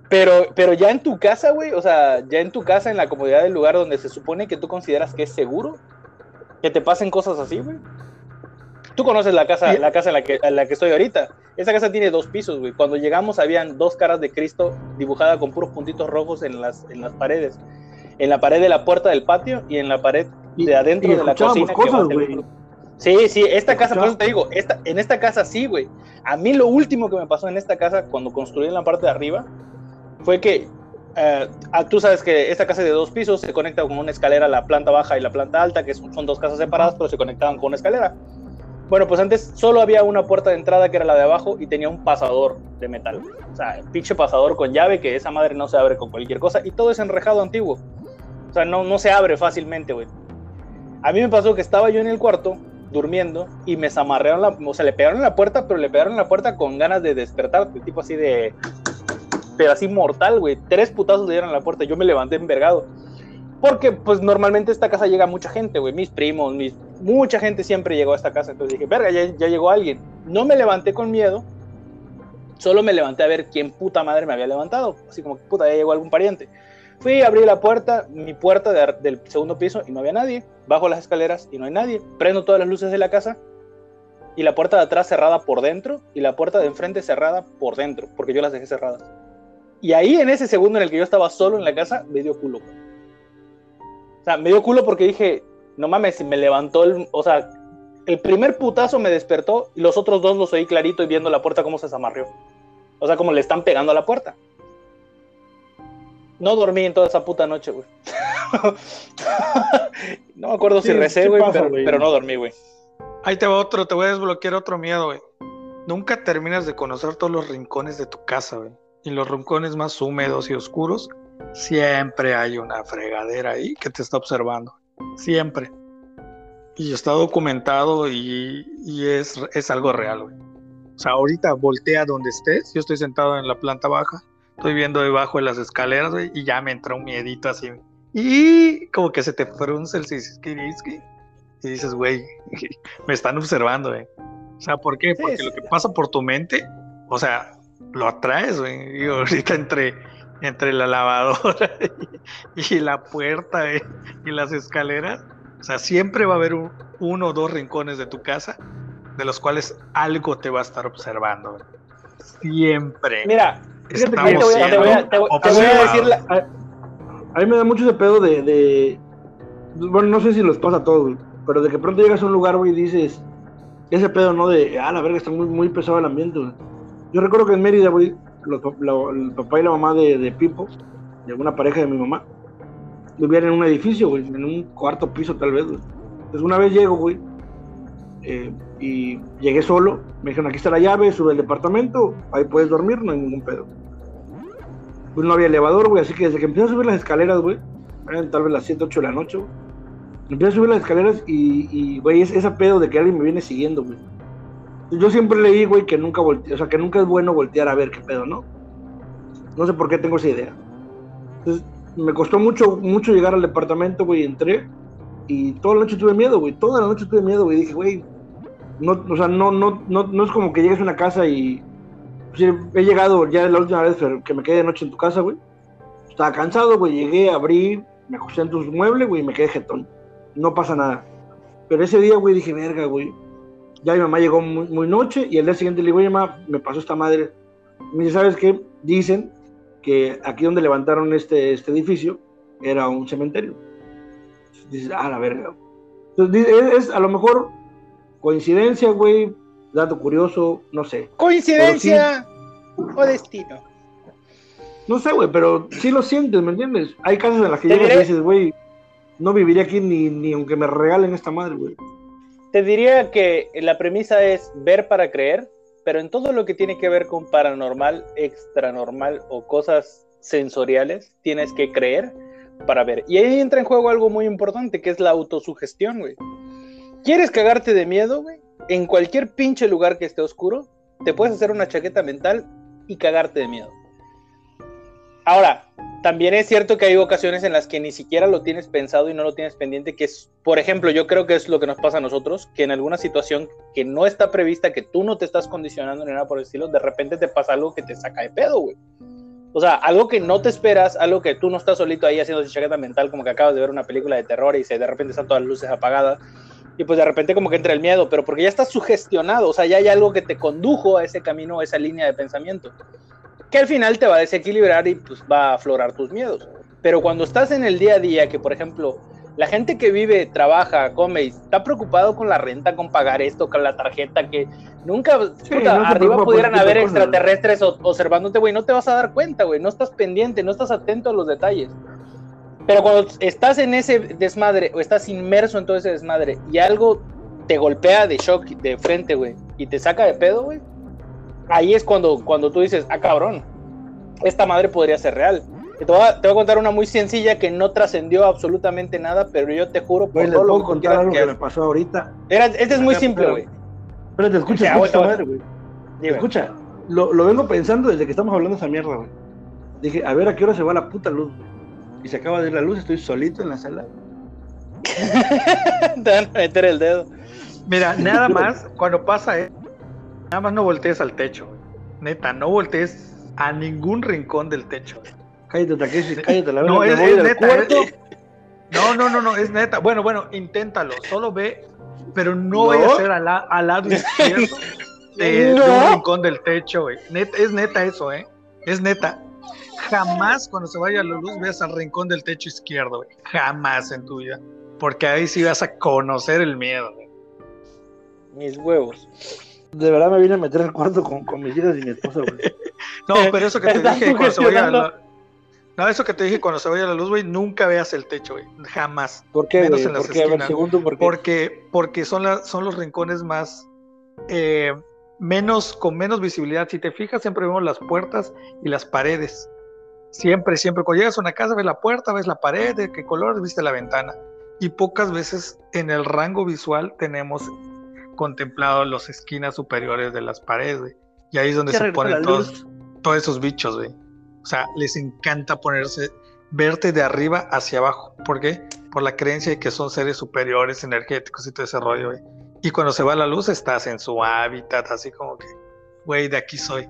Pero, pero ya en tu casa, güey, o sea, ya en tu casa, en la comodidad del lugar donde se supone que tú consideras que es seguro, que te pasen cosas así, güey. Tú conoces la casa, la casa en la, que, en la que estoy ahorita. Esa casa tiene dos pisos, güey. Cuando llegamos habían dos caras de Cristo dibujadas con puros puntitos rojos en las, en las paredes en la pared de la puerta del patio y en la pared de adentro de la cocina. sí, sí, esta casa, por eso te digo, esta, en esta casa sí, güey. A mí lo último que me pasó en esta casa cuando construí en la parte de arriba fue que eh, ah, tú sabes que esta casa de dos pisos se conecta con una escalera la planta baja y la planta alta, que son, son dos casas separadas, pero se conectaban con una escalera. Bueno, pues antes solo había una puerta de entrada que era la de abajo y tenía un pasador de metal. O sea, pinche pasador con llave, que esa madre no se abre con cualquier cosa. Y todo es enrejado antiguo. O sea, no, no se abre fácilmente, güey. A mí me pasó que estaba yo en el cuarto durmiendo y me zamarrearon la, o sea, le pegaron la puerta, pero le pegaron la puerta con ganas de despertar, tipo así de, pero así mortal, güey. Tres putazos le dieron a la puerta, yo me levanté envergado. Porque, pues, normalmente esta casa llega mucha gente, güey, mis primos, mucha gente siempre llegó a esta casa, entonces dije, verga, ya, ya llegó alguien. No me levanté con miedo, solo me levanté a ver quién puta madre me había levantado, así como puta, ya llegó algún pariente. Fui, abrí la puerta, mi puerta del segundo piso y no había nadie. Bajo las escaleras y no hay nadie. Prendo todas las luces de la casa y la puerta de atrás cerrada por dentro y la puerta de enfrente cerrada por dentro, porque yo las dejé cerradas. Y ahí en ese segundo en el que yo estaba solo en la casa, me dio culo. O sea, me dio culo porque dije, no mames, me levantó el, o sea, el primer putazo me despertó y los otros dos los oí clarito y viendo la puerta cómo se zamarrió. O sea, como le están pegando a la puerta. No dormí en toda esa puta noche, güey. no me acuerdo si recé, güey, pero, no dormí, güey.
Ahí te va otro, te voy a desbloquear otro miedo, güey. Nunca terminas de conocer todos los rincones de tu casa, güey. Y los rincones más húmedos y oscuros, siempre hay una fregadera ahí que te está observando. Siempre. Y está documentado y, y es, es algo real, güey. O sea, ahorita voltea donde estés. Yo estoy sentado en la planta baja estoy viendo debajo de las escaleras, güey, y ya me entra un miedito así. Y como que se te frunce el Siskiriski. Y dices, güey, me están observando, güey. O sea, ¿por qué? Porque lo que pasa por tu mente, o sea, lo atraes, güey. Y ahorita entre, entre la lavadora y, la puerta y las escaleras, o sea, siempre va a haber uno o dos rincones de tu casa de los cuales algo te va a estar observando. Güey. Siempre.
Mira, a
mí me da mucho ese pedo de, Bueno, no sé si los pasa a todos, Pero de que pronto llegas a un lugar, güey, y dices. Ese pedo, ¿no? De. Ah, la verga, está muy, muy pesado el ambiente, Yo recuerdo que en Mérida, güey, el papá y la mamá de, Pipo, de una pareja de mi mamá, vivían en un edificio, güey, en un cuarto piso tal vez, güey. Entonces una vez llego, güey, eh, y llegué solo, me dijeron, aquí está la llave, sube al departamento, ahí puedes dormir, no hay ningún pedo. Pues no había elevador, güey, así que desde que empecé a subir las escaleras, güey, tal vez las 7, 8 de la noche, güey, empecé a subir las escaleras y, güey, es ese pedo de que alguien me viene siguiendo, güey. Yo siempre leí, güey, que nunca o sea, que nunca es bueno voltear a ver qué pedo, ¿no? No sé por qué tengo esa idea. Entonces, me costó mucho, mucho llegar al departamento, güey, entré y toda la noche tuve miedo, güey, toda la noche tuve miedo, güey, dije, güey, no, o sea, no, no, no, no es como que llegues a una casa y he llegado ya la última vez que me quedé de noche en tu casa, güey. Estaba cansado, güey, llegué, abrí, me acosté en tus muebles, güey, y me quedé jetón. No pasa nada. Pero ese día, güey, dije, verga, güey. Ya mi mamá llegó muy, noche y el día siguiente le digo, oye, mamá, me pasó esta madre. Me dice, ¿sabes qué? Dicen que aquí donde levantaron este, este edificio era un cementerio. Dices, ah, la verga. Entonces, es, a lo mejor Coincidencia, güey, dato curioso, no sé.
Coincidencia o destino.
No sé, güey, pero sí lo sientes, ¿me entiendes? Hay casas en las que llegas y dices, güey, no viviría aquí ni, ni aunque me regalen esta madre, güey.
Te diría que la premisa es ver para creer, pero en todo lo que tiene que ver con paranormal, extranormal o cosas sensoriales, tienes que creer para ver. Y ahí entra en juego algo muy importante, que es la autosugestión, güey. ¿Quieres cagarte de miedo, güey? En cualquier pinche lugar que esté oscuro, te puedes hacer una chaqueta mental y cagarte de miedo. Ahora, también es cierto que hay ocasiones en las que ni siquiera lo tienes pensado y no lo tienes pendiente, que es, por ejemplo, yo creo que es lo que nos pasa a nosotros, que en alguna situación que no está prevista, que tú no te estás condicionando ni nada por el estilo, de repente te pasa algo que te saca de pedo, güey. O sea, algo que no te esperas, algo que tú no estás solito ahí haciendo chaqueta mental, como que acabas de ver una película de terror y se, de repente están todas las luces apagadas y pues de repente como que entra el miedo, pero porque ya estás sugestionado, o sea, ya hay algo que te condujo a ese camino, a esa línea de pensamiento, que al final te va a desequilibrar y pues va a aflorar tus miedos. Pero cuando estás en el día a día, que por ejemplo, la gente que vive, trabaja, come y está preocupado con la renta, con pagar esto, con la tarjeta, que nunca arriba pudieran haber extraterrestres observándote, güey, no te vas a dar cuenta, güey, no estás pendiente, no estás atento a los detalles. Pero cuando estás en ese desmadre o estás inmerso en todo ese desmadre y algo te golpea de shock de frente, güey, y te saca de pedo, güey. ahí es cuando, cuando tú dices, ah, cabrón, esta madre podría ser real. Te voy, a, te voy a contar una muy sencilla que no trascendió absolutamente nada, pero yo te juro por
Güey,
todo lo que
algo
que
que me pasó ahorita.
Era- Este es muy simple,
pero-
güey.
Espérate, escucha,
Ya,
escucha esta madre, güey. Escucha, lo, lo vengo pensando desde que estamos hablando de esa mierda, güey. Dije, a ver a qué hora se va la puta luz, güey. Y se acaba de ir la luz, estoy solito en la sala.
Te van a meter el dedo.
Mira, nada más, cuando pasa eso, nada más no voltees al techo. Neta, no voltees a ningún rincón del techo.
Cállate, Takeshi, cállate, la
No,
verga,
es, neta.
cuarto.
es- no, no, no, no, es neta. Bueno, bueno, inténtalo. Solo ve, pero no,
¿No?
vaya a ser al, la- al lado izquierdo de, de
No.
un rincón del techo, güey. Neta, es neta eso, ¿eh? Es neta. Jamás cuando se vaya la luz veas al rincón del techo izquierdo, güey. Jamás en tu vida. Porque ahí sí vas a conocer el miedo, güey.
Mis huevos.
De verdad me vine a meter al cuarto con, con mis hijas y mi esposa, güey.
No, pero eso que te dije cuando se vaya la... No, eso que te dije cuando se vaya la luz, güey, nunca veas el techo, güey. Jamás.
¿Por qué,
Menos
güey?
en las
¿Por qué? A ver,
esquinas.
según tú, ¿por qué?
Porque, porque son, la- son los rincones más eh, menos, con menos visibilidad. Si te fijas, siempre vemos las puertas y las paredes. Siempre, siempre. Cuando llegas a una casa, ves la puerta, ves la pared, de qué color, viste la ventana. Y pocas veces en el rango visual tenemos contemplado las esquinas superiores de las paredes, güey. Y ahí es donde
¿Qué
se ponen todos, todos esos bichos, güey. O sea, les encanta ponerse, verte de arriba hacia abajo. ¿Por qué? Por la creencia de que son seres superiores, energéticos y todo ese rollo, güey. Y cuando se va la luz, estás en su hábitat, así como que, güey, de aquí soy.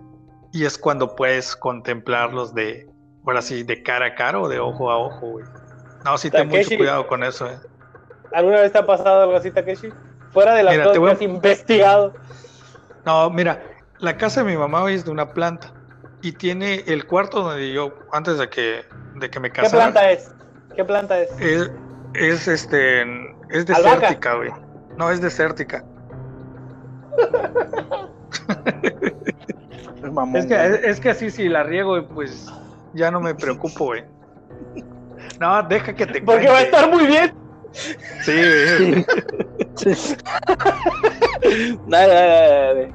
Y es cuando puedes contemplarlos de, ahora sí, de cara a cara o de ojo a ojo, güey. No, sí, ten mucho cuidado con eso, eh.
¿Alguna vez te ha pasado algo así, Takeshi? Fuera de las
Mira,
cosas
te
que
voy a-
has investigado.
No, mira, la casa de mi mamá hoy es de una planta y tiene el cuarto donde yo, antes de que, de que me
¿Qué
casara,
planta es? ¿Qué planta es?
es, es, este, es desértica, güey. No, es desértica.
Es mamón,
Es que, es que así si la riego, pues ya no me preocupo, güey. No, deja que te
Porque va a estar muy bien.
Sí, güey.
Sí.
Dale, dale, dale, dale.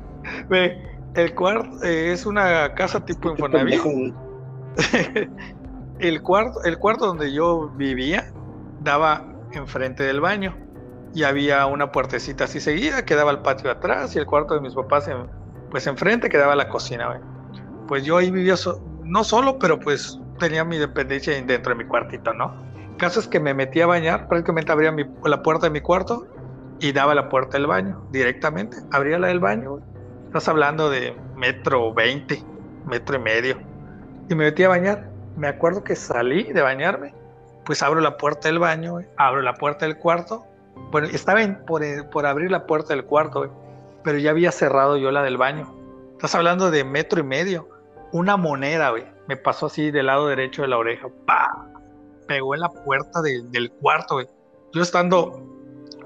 Ve, el cuarto eh, es una casa tipo Infonavit. el cuarto, el cuarto donde yo vivía daba enfrente del baño y había una puertecita así seguida que daba al patio de atrás y el cuarto de mis papás en- pues enfrente que daba a la cocina. güey. Pues yo ahí vivía so- no solo, pero pues tenía mi dependencia dentro de mi cuartito, ¿no? Caso es que me metí a bañar, prácticamente abría la puerta de mi cuarto y daba la puerta del baño directamente. Abría la del baño. Estás hablando de metro veinte, metro y medio. Y me metí a bañar. Me acuerdo que salí de bañarme, pues abro la puerta del baño, abro la puerta del cuarto. Bueno, estaba en- por, por abrir la puerta del cuarto, pero ya había cerrado yo la del baño. Estás hablando de metro y medio. Una moneda, güey. Me pasó así del lado derecho de la oreja. ¡Pa! Pegó en la puerta de- del cuarto, güey. Yo estando,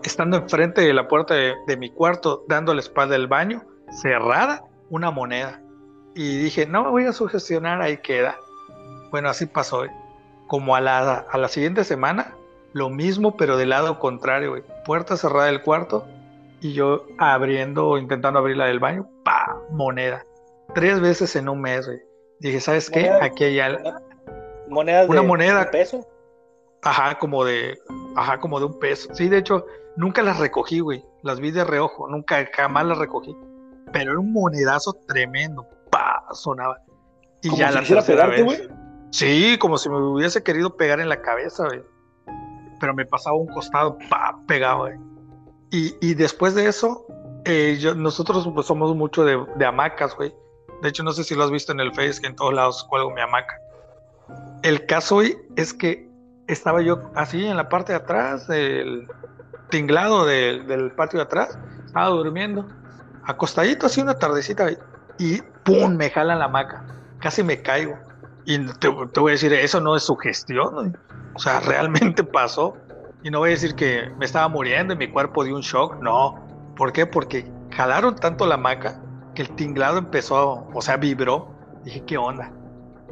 estando enfrente de la puerta de, de mi cuarto, dando la espalda del baño, cerrada, una moneda. Y dije, no me voy a sugestionar, ahí queda. Bueno, así pasó, güey. Como a la, a la siguiente semana, lo mismo, pero del lado contrario, güey. Puerta cerrada del cuarto y yo abriendo, intentando abrir la del baño, ¡pa! Moneda. Tres veces en un mes, güey. Dije, ¿sabes qué?
Moneda.
Aquí hay algo.
Monedas
Una
de,
moneda.
de peso.
Ajá, como de, ajá, como de un peso. Sí, de hecho, nunca las recogí, güey. Las vi de reojo, nunca, jamás las recogí. Pero era un monedazo tremendo. ¡Pa! Sonaba. Y
Como
ya
si
la
quisiera
tercera
pegarte,
vez.
güey.
Sí, como si me hubiese querido pegar en la cabeza, güey. Pero me pasaba un costado, pa, pegado, güey. Y, y después de eso, eh, yo- nosotros pues, somos mucho de, de hamacas, güey. De hecho, no sé si lo has visto en el Face, que en todos lados cuelgo mi hamaca. El caso hoy es que estaba yo así en la parte de atrás, del tinglado del, patio de atrás, estaba durmiendo, acostadito así una tardecita, y ¡pum! me jalan la hamaca. Casi me caigo. Y te, te voy a decir, eso no es sugestión, güey. o sea, realmente pasó. Y no voy a decir que me estaba muriendo y mi cuerpo dio un shock, no. ¿Por qué? Porque jalaron tanto la hamaca que el tinglado empezó, o sea, vibró. Dije, ¿qué onda?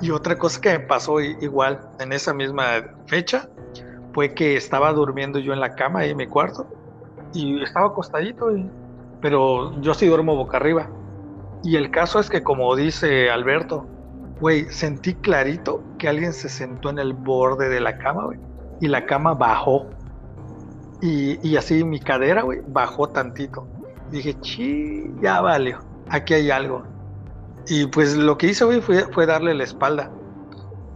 Y otra cosa que me pasó igual en esa misma fecha fue que estaba durmiendo yo en la cama ahí en mi cuarto y estaba acostadito, y- pero yo sí duermo boca arriba. Y el caso es que, como dice Alberto, güey, sentí clarito que alguien se sentó en el borde de la cama, güey. Y la cama bajó. Y, y así mi cadera, güey, bajó tantito. Dije, chi, ya valió. Aquí hay algo. Y pues lo que hice, güey, fue, fue darle la espalda.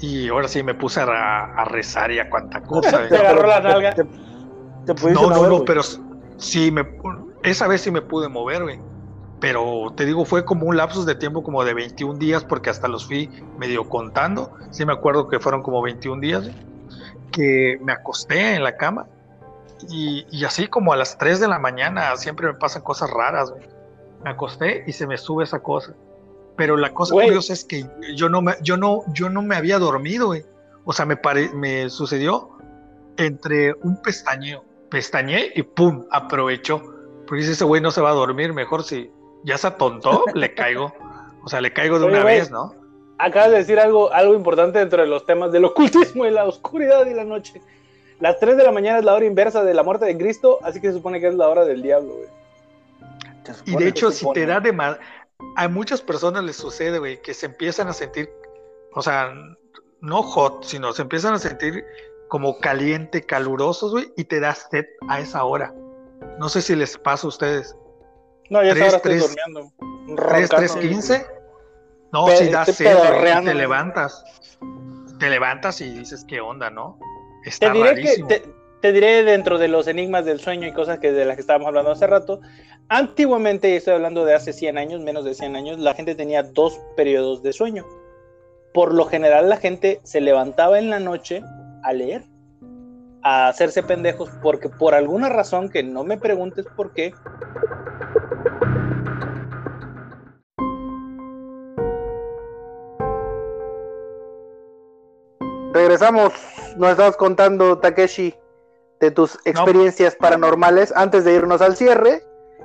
Y ahora sí me puse a, a rezar y a cuanta cosa.
Te agarró la nalga.
Te, te pudiste
No, no,
mover,
no,
güey.
pero sí, me, esa vez sí me pude mover, güey. Pero te digo, fue como un lapsus de tiempo como de 21 días, porque hasta los fui medio contando. Sí me acuerdo que fueron como 21 días, güey, que me acosté en la cama. Y, y así como a las 3 de la mañana siempre me pasan cosas raras, güey. Me acosté y se me sube esa cosa. Pero la cosa curiosa es que yo no me, yo no, yo no me había dormido, güey. O sea, me, pare- me sucedió entre un pestañeo. Pestañé y pum, aprovechó. Porque dice ese güey no se va a dormir, mejor si ya se atontó, le caigo. O sea, le caigo de
Oye,
una vez, ¿no?
Acabas de decir algo, algo importante dentro de los temas del ocultismo y la oscuridad y la noche. Las 3 de la mañana es la hora inversa de la muerte de Cristo, así que se supone que es la hora del diablo, güey.
Y de hecho, si te da de más, a muchas personas les sucede, güey, que se empiezan a sentir, o sea, no hot, sino se empiezan a sentir como caliente, calurosos, güey, y te da sed a esa hora. No sé si les pasa a ustedes.
No, ya
Tres,
ahora estoy
tres,
durmiendo.
3,
Roncando.
3, 15. No,
Pe-
si da
estoy
sed, güey, y
pedorreando.
te levantas. Te levantas y dices, ¿qué onda, no?
Te
Está
diré, que,
rarísimo.
te, te diré dentro de los enigmas del sueño y cosas que de las que estábamos hablando hace rato. Antiguamente, y estoy hablando de hace 100 años, menos de 100 años, la gente tenía dos periodos de sueño. Por lo general, la gente se levantaba en la noche a leer, a hacerse pendejos, porque por alguna razón que no me preguntes por qué,
Regresamos, nos estabas contando, Takeshi, de tus experiencias paranormales. Antes de irnos al cierre,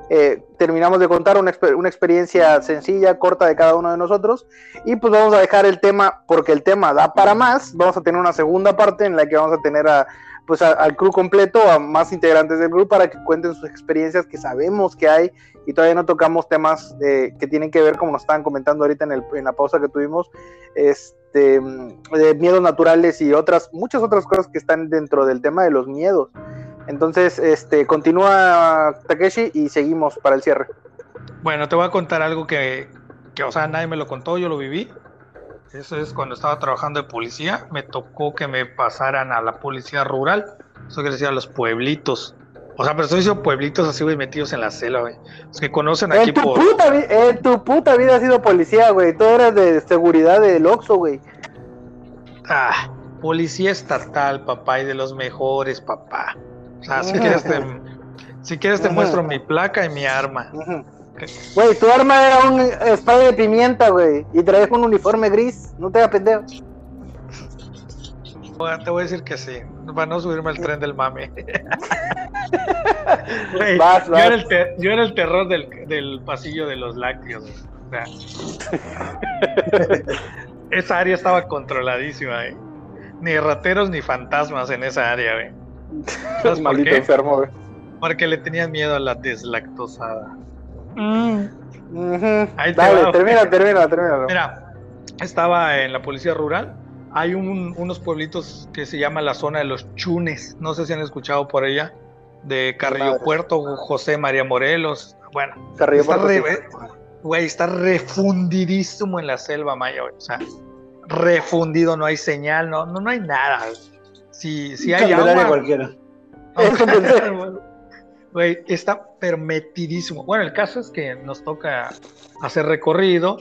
eh, terminamos de contar una, exper- una experiencia sencilla, corta de cada uno de nosotros. Y pues vamos a dejar el tema, porque el tema da para más. Vamos a tener una segunda parte en la que vamos a tener a, pues a- al crew completo, a más integrantes del grupo, para que cuenten sus experiencias que sabemos que hay. Y todavía no tocamos temas eh, que tienen que ver, como nos estaban comentando ahorita en, el- en la pausa que tuvimos, este, mm, de miedos naturales y otras, muchas otras cosas que están dentro del tema de los miedos. Entonces, este, continúa Takeshi y seguimos para el cierre.
Bueno, te voy a contar algo que, que, o sea, nadie me lo contó, yo lo viví. Eso es cuando estaba trabajando de policía, me tocó que me pasaran a la policía rural, eso quiere decir a los pueblitos. O sea, pero estoy diciendo pueblitos así, güey, metidos en la selva, güey. Los que conocen aquí
En tu,
por...
puta, vi- en tu puta vida has sido policía, güey. Tú eras de seguridad del Oxxo, güey.
Ah, policía estatal, papá, y de los mejores, papá. O sea, si quieres te, si quieres te muestro mi placa y mi arma.
Güey, tu arma era un spray de pimienta, güey. Y traes un uniforme gris. No te hagas pendejo.
Bueno, te voy a decir que sí, para no subirme al tren del mame.
Vas,
yo,
vas.
Era el te- yo era el terror del, del pasillo de los lácteos. O sea, esa área estaba controladísima, ¿eh? Ni rateros ni fantasmas en esa área, güey. ¿Sabes por
Maldito
qué?
enfermo.
Porque le tenían miedo a la deslactosada. Te
Dale,
va,
termina, termina, termina.
Mira, estaba en la policía rural. Hay un- unos pueblitos que se llama la zona de los Chunes. No sé si han escuchado por ella. De Carrillo
Madre.
Puerto, José María Morelos. Bueno,
Carrillo
está
Puerto,
re-
sí.
está refundidísimo en la selva maya, güey. O sea, refundido, no hay señal, no, no, no hay nada. Si, si hay agua,
cualquiera.
Pensé.
Güey, está permitidísimo. Bueno, el caso es que nos toca hacer recorrido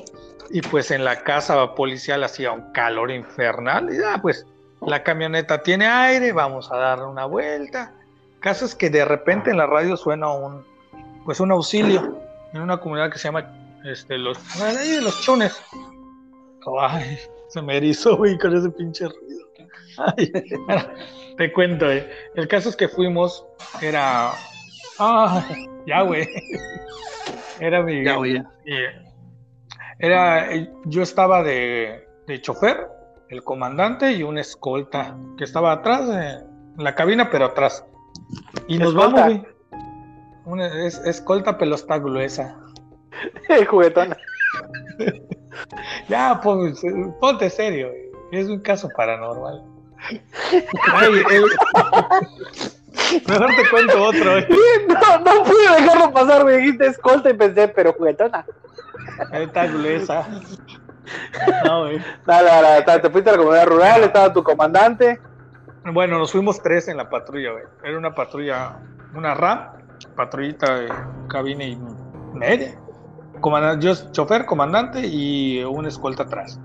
y pues en la casa policial hacía un calor infernal y ah, pues la camioneta tiene aire, vamos a dar una vuelta. Caso es que de repente en la radio suena un pues un auxilio en una comunidad que se llama este los los chones. Ay, se me erizó güey con ese pinche ruido. Ay, te cuento, eh. el caso es que fuimos, era Ah, ya, güey. Era mi.
Ya, güey, ya.
mi- Era. Yo estaba de, de chofer, el comandante y un escolta que estaba atrás, eh, en la cabina, pero atrás. Y nos
¿Escolta?
vamos, güey. Una, es, escolta, pero está gruesa.
Juguetona.
ya, pues, ponte serio. Es un caso paranormal. Ay, el- Mejor te cuento otro. eh.
No, no pude dejarlo pasar, me dijiste escolta y pensé, pero juguetona.
Está gruesa. No, güey.
Dale, dale, dale, te fuiste a la comunidad rural, estaba tu comandante.
Bueno, nos fuimos tres en la patrulla, güey. Era una patrulla, una RAM, patrullita de cabina y media. Comandante, yo, chofer, comandante y un escolta atrás.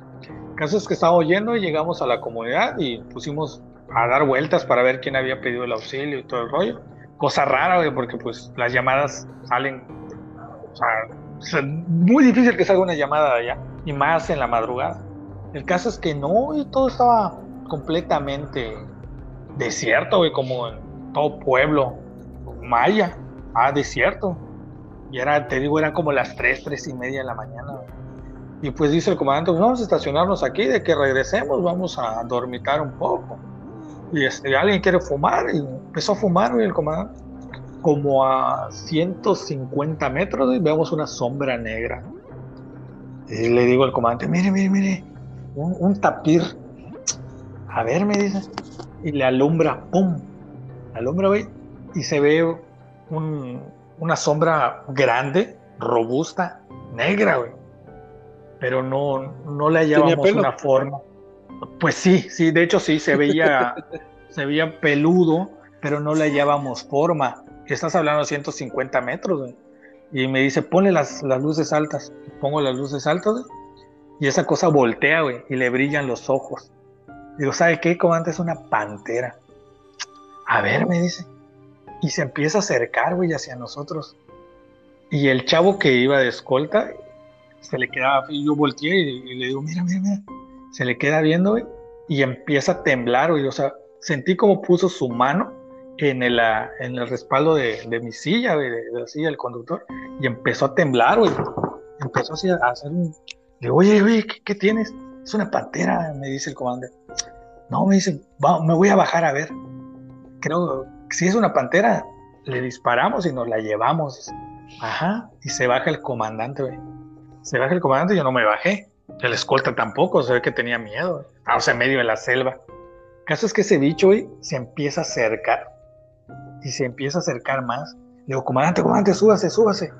El caso es que estábamos yendo y llegamos a la comunidad y pusimos a dar vueltas para ver quién había pedido el auxilio y todo el rollo. Cosa rara, güey, porque pues las llamadas salen, o sea, es muy difícil que salga una llamada de allá, y más en la madrugada. El caso es que no, y todo estaba completamente desierto, güey, como en todo pueblo maya. Ah, desierto. Y era, te digo, eran como las 3, 3 y media de la mañana. Y pues dice el comandante, pues vamos a estacionarnos aquí, de que regresemos, vamos a dormitar un poco. Y este, alguien quiere fumar, y empezó a fumar, güey, el comandante. Como a 150 metros, güey, vemos una sombra negra. Y le digo al comandante, mire, mire, mire, un, un tapir. A ver, me dice. Y le alumbra, ¡pum! Alumbra, güey. Y se ve un- una sombra grande, robusta, negra, güey. Pero no, no le hallábamos una forma. Pues sí, sí, de hecho sí, se veía, se veía peludo, pero no le hallábamos forma. Estás hablando de 150 metros, güey. Y me dice, ponle las, las luces altas. Pongo las luces altas, güey. Y esa cosa voltea, güey, y le brillan los ojos. Digo, ¿sabe qué? Como antes una pantera. A ver, me dice. Y se empieza a acercar, güey, hacia nosotros. Y el chavo que iba de escolta, se le quedaba, y yo volteé y, y le digo, mira, mira, mira. Se le queda viendo, y empieza a temblar, güey. O sea, sentí como puso su mano en el, ah, en el respaldo de, de mi silla, güey, de, la silla del conductor, y empezó a temblar, güey. Empezó a hacer un. Digo, oye, oye, ¿qué, qué tienes? Es una pantera, me dice el comandante. No, me dice, "Va, me voy a bajar a ver. Creo que si es una pantera, le disparamos y nos la llevamos. Ajá, y se baja el comandante, güey. Se baja el comandante y yo no me bajé. El escolta tampoco, se ve que tenía miedo. güey. Estaba en medio de la selva. El caso es que ese bicho, güey, se empieza a acercar. Y se empieza a acercar más. Le digo, comandante, comandante, súbase, súbase.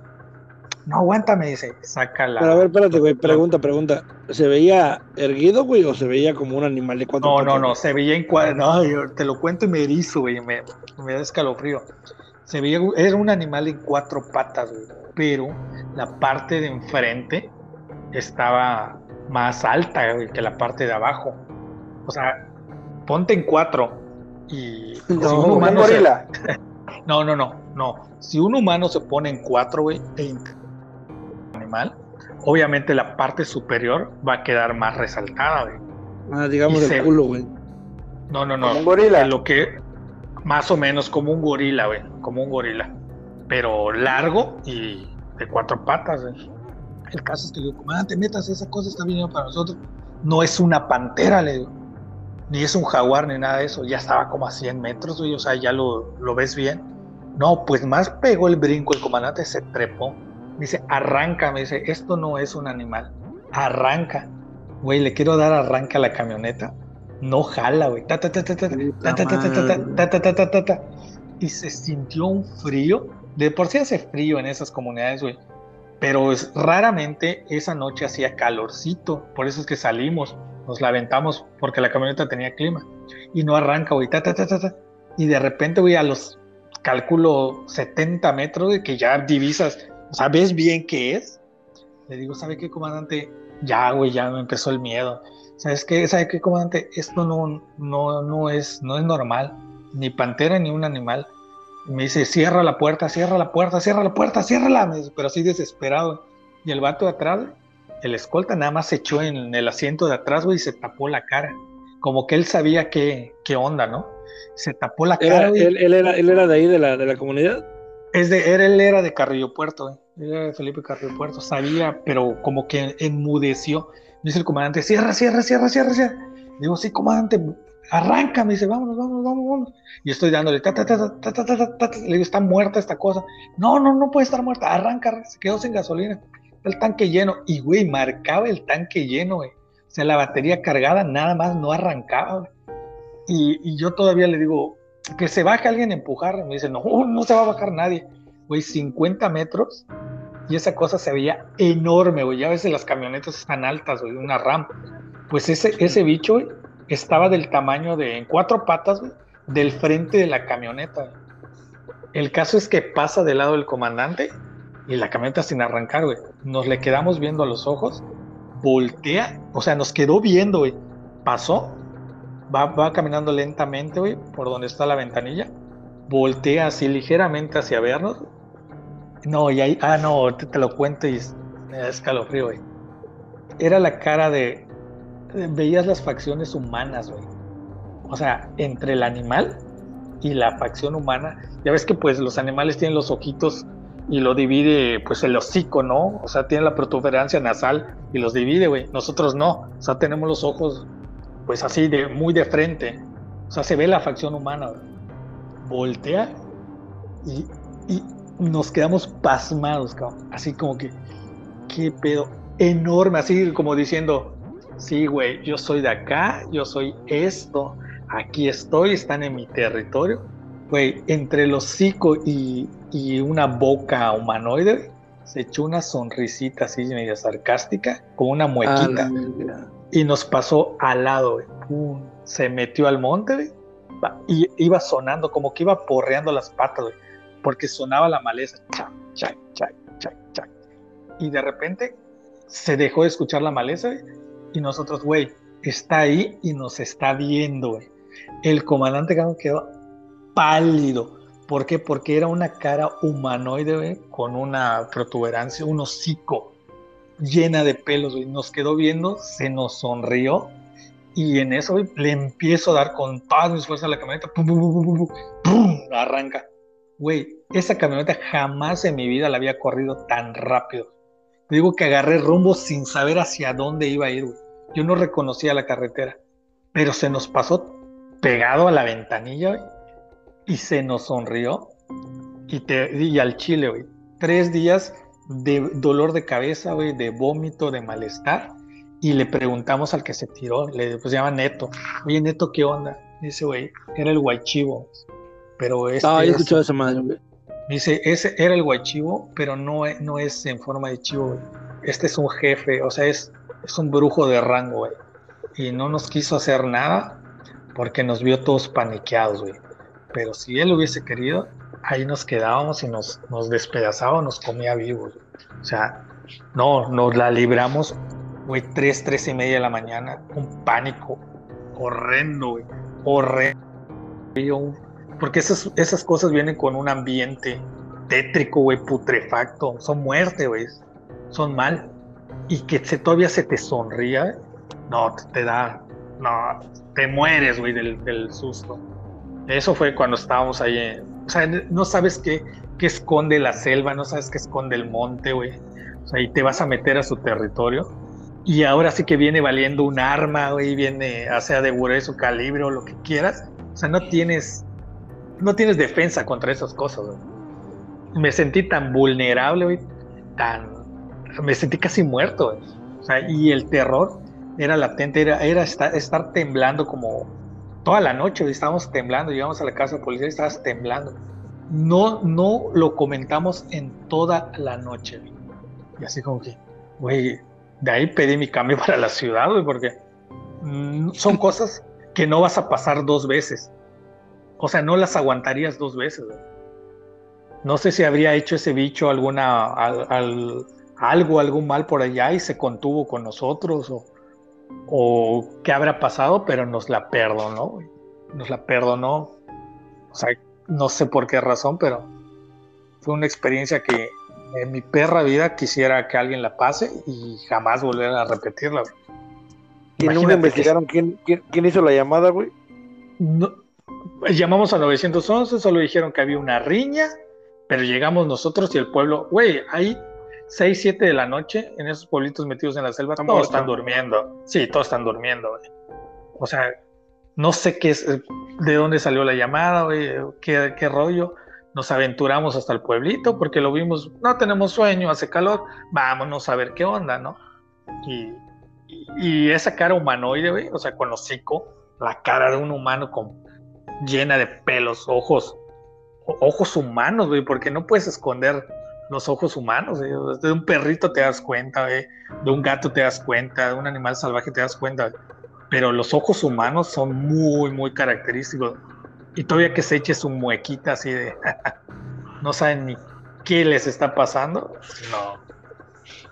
No aguanta, me dice. Saca la.
Pero a ver, espérate, güey, pregunta, pregunta. ¿Se veía erguido, güey, o se veía como un animal de cuatro
No, no, no, se veía en cuadro. No, yo te lo cuento y me erizo, güey, me, me da escalofrío. Se veía, era un animal en cuatro patas, güey, pero la parte de enfrente estaba más alta güey, que la parte de abajo. O sea, ponte en cuatro y si
No,
un se- no, no, no, no. Si un humano se pone en cuatro, güey, e int- animal, obviamente la parte superior va a quedar más resaltada, güey.
Ah, digamos
Y
el
se-
culo, güey.
No, no, no.
Como un gorila.
En lo que más o menos como un gorila, güey, como un gorila, pero largo y de cuatro patas, güey. El caso es que le digo, comandante, metas, esa cosa está viniendo para nosotros. No es una pantera, le digo, ni es un jaguar ni nada de eso. Ya estaba como a 100 metros, güey, o sea, ya lo, lo ves bien. No, pues más pegó el brinco, el comandante se trepó. Me dice, arranca, me dice, esto no es un animal, arranca. Güey, le quiero dar arranca a la camioneta. No jala, güey. Ta, ta, ta, ta, ta, ta, ta, ta, ta, ta, ta, ta, ta, ta. Y se sintió un frío. De por sí hace frío en esas comunidades, güey. Pero es, raramente esa noche hacía calorcito. Por eso es que salimos. Nos la porque la camioneta tenía clima. Y no arranca, güey. Ta, ta, ta, ta. Y de repente, güey, a los, calculo, 70 metros, de que ya divisas. Ves bien qué es. Le digo, ¿sabe qué, comandante? Ya, güey, ya me empezó el miedo. ¿Sabes qué? ¿Sabe qué, comandante? Esto no, no, no, es, no es normal. Ni pantera ni un animal. Me dice, cierra la puerta, cierra la puerta, cierra la puerta, ciérrala. Pero así desesperado. Y el vato de atrás, el escolta, nada más se echó en el asiento de atrás, güey, y se tapó la cara. Como que él sabía qué, qué onda, ¿no? Se tapó la cara,
Era-
güey.
él, él era, él era de ahí, de la, de la comunidad.
Es de, era, él era de Carrillo Puerto, güey. Él era de Felipe Carrillo Puerto. Sabía, pero como que enmudeció. Me dice el comandante, cierra, cierra, cierra, cierra, cierra. Digo, sí, comandante, arranca, me dice, vámonos, vámonos, vámonos. Y estoy dándole, le digo, está muerta esta cosa. No, no, no puede estar muerta, arranca, se quedó sin gasolina, el tanque lleno. Y, güey, marcaba el tanque lleno, güey. O sea, la batería cargada nada más no arrancaba, güey. Y, yo todavía le digo, que se baje alguien a empujar. Me dice, no, no se va a bajar nadie. Güey, 50 metros. Y esa cosa se veía enorme, güey. Ya a veces las camionetas están altas, güey, una rampa. Pues ese, ese bicho, güey, estaba del tamaño de, en cuatro patas, güey, del frente de la camioneta. El caso es que pasa del lado del comandante y la camioneta sin arrancar, güey. Nos le quedamos viendo a los ojos, voltea, o sea, nos quedó viendo, güey. Pasó, va, va caminando lentamente, güey, por donde está la ventanilla, voltea así ligeramente hacia vernos. No, y ahí, ah, no, te, te lo cuento y me da escalofrío, güey. Era la cara de, veías las facciones humanas, güey. O sea, entre el animal y la facción humana, ya ves que pues los animales tienen los ojitos y lo divide pues el hocico, ¿no? O sea, tiene la protuberancia nasal y los divide, güey. Nosotros no, o sea, tenemos los ojos pues así de muy de frente. O sea, se ve la facción humana. Voltea y, y nos quedamos pasmados, cabrón. Así como que, qué pedo enorme, así como diciendo, sí, güey, yo soy de acá, yo soy esto, aquí estoy, están en mi territorio. Güey, entre el hocico y, y una boca humanoide, se echó una sonrisita así medio sarcástica, como una muequita,
Ah,
y nos pasó al lado, güey. Se metió al monte, güey, y iba sonando, como que iba porreando las patas, güey, porque sonaba la maleza, chac, chac, chac, chac, chac. Y de repente se dejó de escuchar la maleza, güey, y nosotros, güey, está ahí y nos está viendo, güey. El comandante quedó pálido. ¿Por qué? Porque era una cara humanoide, güey, con una protuberancia, un hocico llena de pelos, güey. Nos quedó viendo, se nos sonrió y en eso, güey, le empiezo a dar con todas mis fuerzas a la camioneta. Pum, pum, pum, arranca. Güey, esa camioneta jamás en mi vida la había corrido tan rápido. Te digo que agarré rumbo sin saber hacia dónde iba a ir, güey. Yo no reconocía la carretera, pero se nos pasó pegado a la ventanilla, y se nos sonrió. Y, te, y al chile, güey. Tres días de dolor de cabeza, güey, de vómito, de malestar. Y le preguntamos al que se tiró, le pues se llama Neto. Oye, Neto, ¿qué onda? Dice, güey, era el guaychivo. Pero este
Ah, yo he
es-
escuchado esa madre, güey.
Dice, ese era el guaychivo, pero no, no es en forma de chivo, güey. Este es un jefe, o sea, es, es un brujo de rango, güey. Y no nos quiso hacer nada porque nos vio todos paniqueados, güey. Pero si él hubiese querido, ahí nos quedábamos y nos, nos despedazaba, nos comía vivos. O sea, no, nos la libramos, güey, tres, tres y media de la mañana, un pánico horrendo, güey. Horrendo. Porque esas, esas cosas vienen con un ambiente tétrico, güey, putrefacto. Son muerte, güey. Son mal. Y que se, todavía se te sonría, no, te, da. No, te mueres, güey, del, del susto. Eso fue cuando estábamos ahí. en- o sea, no sabes qué, qué esconde la selva, no sabes qué esconde el monte, güey. O sea, y te vas a meter a su territorio. Y ahora sí que viene valiendo un arma, güey, viene, o sea, de grueso calibre o lo que quieras. O sea, no tienes, no tienes defensa contra esas cosas, güey. Me sentí tan vulnerable, güey, tan, me sentí casi muerto, y el terror era latente, era, era estar, temblando como toda la noche, estábamos temblando, llegamos a la casa de policía y estabas temblando. No, no lo comentamos en toda la noche. Y así como que, güey, de ahí pedí mi cambio para la ciudad, güey, porque mm, son cosas que no vas a pasar dos veces. O sea, no las aguantarías dos veces. güey. No sé si habría hecho ese bicho alguna al- al- algo, algún mal por allá y se contuvo con nosotros o, o qué habrá pasado, pero nos la perdonó. Nos la perdonó. O sea, no sé por qué razón, pero fue una experiencia que en mi perra vida quisiera que alguien la pase y jamás volver a repetirla.
¿Y nunca
que-
investigaron quién, quién, quién hizo la llamada, güey?
No, llamamos a 911, solo dijeron que había una riña, pero llegamos nosotros y el pueblo, güey, hay 6, 7 de la noche en esos pueblitos metidos en la selva, todos están durmiendo. Sí, todos están durmiendo, güey. O sea, no sé qué es, eh, de dónde salió la llamada, güey, qué, qué rollo, nos aventuramos hasta el pueblito porque lo vimos, no tenemos sueño, hace calor, vámonos a ver qué onda, ¿no? Y, y- y esa cara humanoide, güey, o sea, con hocico, la cara de un humano con, llena de pelos, ojos, ojos humanos, güey, porque no puedes esconder los ojos humanos, güey. De un perrito te das cuenta, güey, de un gato te das cuenta, de un animal salvaje te das cuenta, pero los ojos humanos son muy, muy característicos. Y todavía que se eche su muequita así de. no saben ni qué les está pasando. No.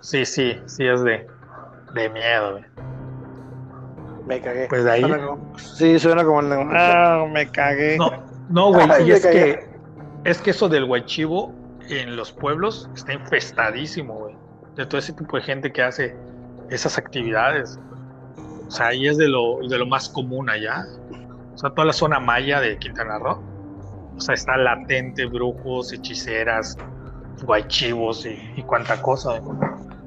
Sí, sí, sí, es de, de miedo, güey.
Me cagué.
Pues de ahí.
Suena como- sí, suena como el de, Ah, me cagué.
No, no, güey.
Ay,
y es
cagué.
que, es que eso del guachivo en los pueblos está infestadísimo, güey. De todo ese tipo de gente que hace esas actividades. O sea, ahí es de lo, de lo más común allá. O sea, toda la zona maya de Quintana Roo. O sea, está latente, brujos, hechiceras, guaychivos y, y cuanta cosa. güey.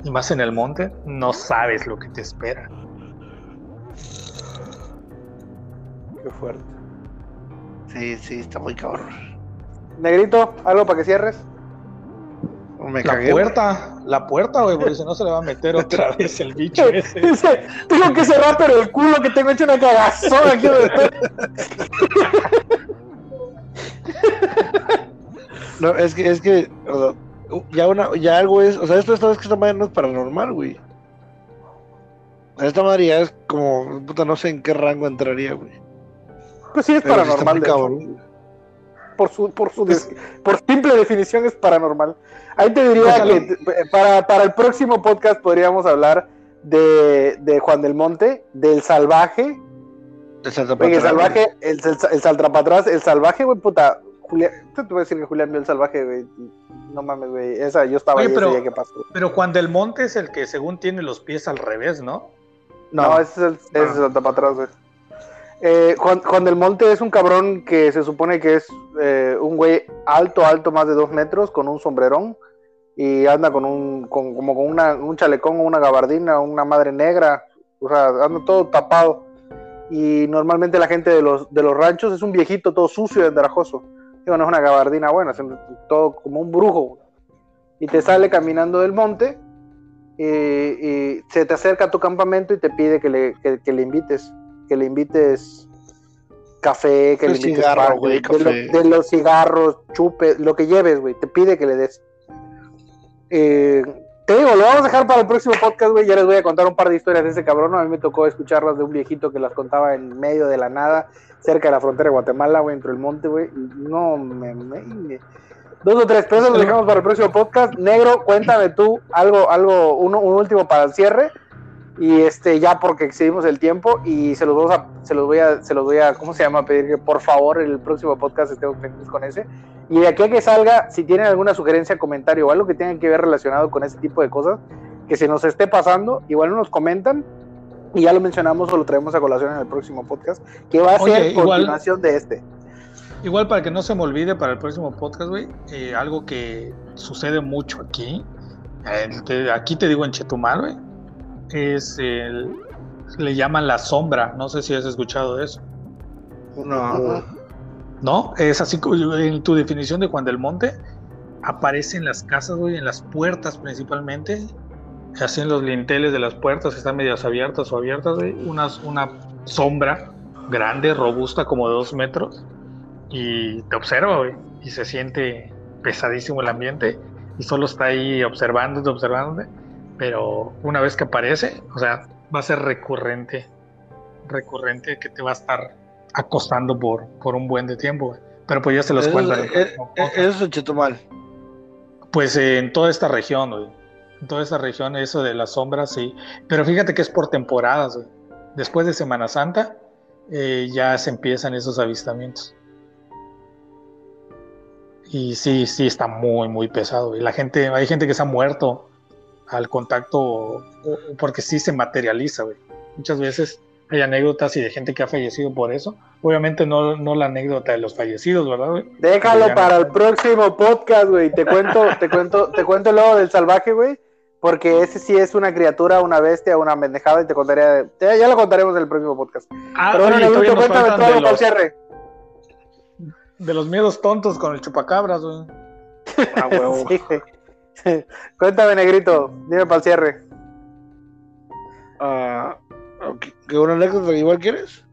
Y más en el monte, no sabes lo que te espera.
Qué fuerte. Sí, sí, está muy cabrón.
Negrito, algo para que cierres.
Me
La
cagué.
puerta, la puerta, güey, porque si no se le va a meter otra vez el bicho ese.
Dice, tengo que cerrar, pero el culo que tengo hecho una cagazón aquí.
No, es que, es que, o sea, ya una, ya algo es, o sea, esto esta vez que esta madre no es paranormal, güey. Esta madre ya es como, puta, no sé en qué rango entraría, güey.
Pues sí, es
Pero
paranormal.
cabrón.
Por su, por su por simple definición es paranormal. Ahí te diría que eh, para, para el próximo podcast podríamos hablar de, de Juan del Monte, del salvaje.
Santa
Oye, el salvaje, el, el, el saltrapatrás, el salvaje, güey, puta. Julián, te voy a decir que Julián vio el salvaje, güey. No mames, güey. Esa, yo estaba
Oye,
ahí ese
pero-
día que pasó.
Pero Juan del Monte es el que según tiene los pies al revés, ¿no?
No, ese es el, ese es el saltapatrás, güey. Eh, Juan, del Monte es un cabrón que se supone que es eh, un güey alto, alto, más de dos metros, con un sombrerón y anda con un, como con una, un chalecón una gabardina, una madre negra, o sea, anda todo tapado. Y normalmente la gente de los, de los ranchos es un viejito todo sucio y andrajoso. Digo, no es una gabardina buena, es todo como un brujo. Y te sale caminando del monte y, se te acerca a tu campamento y te pide que le, que le invites, que le invites café, que
El
le invites
cigarro,
pan,
güey,
de,
café.
lo- de los cigarros, chupe, lo que lleves, güey, te pide que le des. Eh, te digo, lo vamos a dejar para el próximo podcast, güey. Ya les voy a contar un par de historias de ese cabrón. A mí me tocó escucharlas de un viejito que las contaba en medio de la nada, cerca de la frontera de Guatemala, güey, entre el monte, güey. No, me, me- Dos o tres pesos lo dejamos para el próximo podcast. Negro, cuéntame tú algo, algo, uno, un último para el cierre. Y este, ya porque excedimos el tiempo y se los vamos a, se los voy a, se los voy a, ¿cómo se llama? Pedir que por favor el próximo podcast estemos pendientes con ese. Y de aquí a que salga, si tienen alguna sugerencia, comentario o algo que tenga que ver relacionado con ese tipo de cosas, que se nos esté pasando, igual nos comentan y ya lo mencionamos o lo traemos a colación en el próximo podcast, que va a
Oye,
ser
igual-
continuación de este.
Igual para que no se me olvide para el próximo podcast, güey, eh, algo que sucede mucho aquí, eh, te- aquí te digo en Chetumal, güey, es el, le llaman la sombra, no sé si has escuchado eso,
No.
¿no? Es así como en tu definición de Juan del Monte, aparece en las casas, güey, en las puertas principalmente, así en los linteles de las puertas, están medias abiertas o abiertas, güey, unas- una sombra grande, robusta, como de dos metros, y te observa, güey, y se siente pesadísimo el ambiente, y solo está ahí observándote, observándote, pero una vez que aparece, o sea, va a ser recurrente, recurrente que te va a estar acostando por, por un buen de tiempo, güey. Pero pues ya se los podcast.
eso es en Chetumal.
Pues eh, en toda esta región, güey. En toda esta región, eso de las sombras, sí. Pero fíjate que es por temporadas, güey. Después de Semana Santa, eh, ya se empiezan esos avistamientos. Y sí, sí, está muy, muy pesado. Y la gente, hay gente que se ha muerto al contacto porque sí se materializa, güey. Muchas veces hay anécdotas y de gente que ha fallecido por eso. Obviamente no, no la anécdota de los fallecidos, ¿verdad, güey?
Déjalo
Ya.
para el próximo podcast, güey. Te cuento, te cuento, te cuento el lobo del salvaje, güey. Porque ese sí es una criatura, una bestia, una mendejada y te contaré. te- ya lo contaremos en el próximo podcast.
Ah,
Pero bueno,
oye,
Negrito, cuéntame todo
de
para
los-
cierre.
de los miedos tontos con el chupacabras, güey.
Ah, huevo.
Sí, güey. Cuéntame, negrito, dime para el cierre.
Ah, ok, ¿Que una anécdota igual quieres?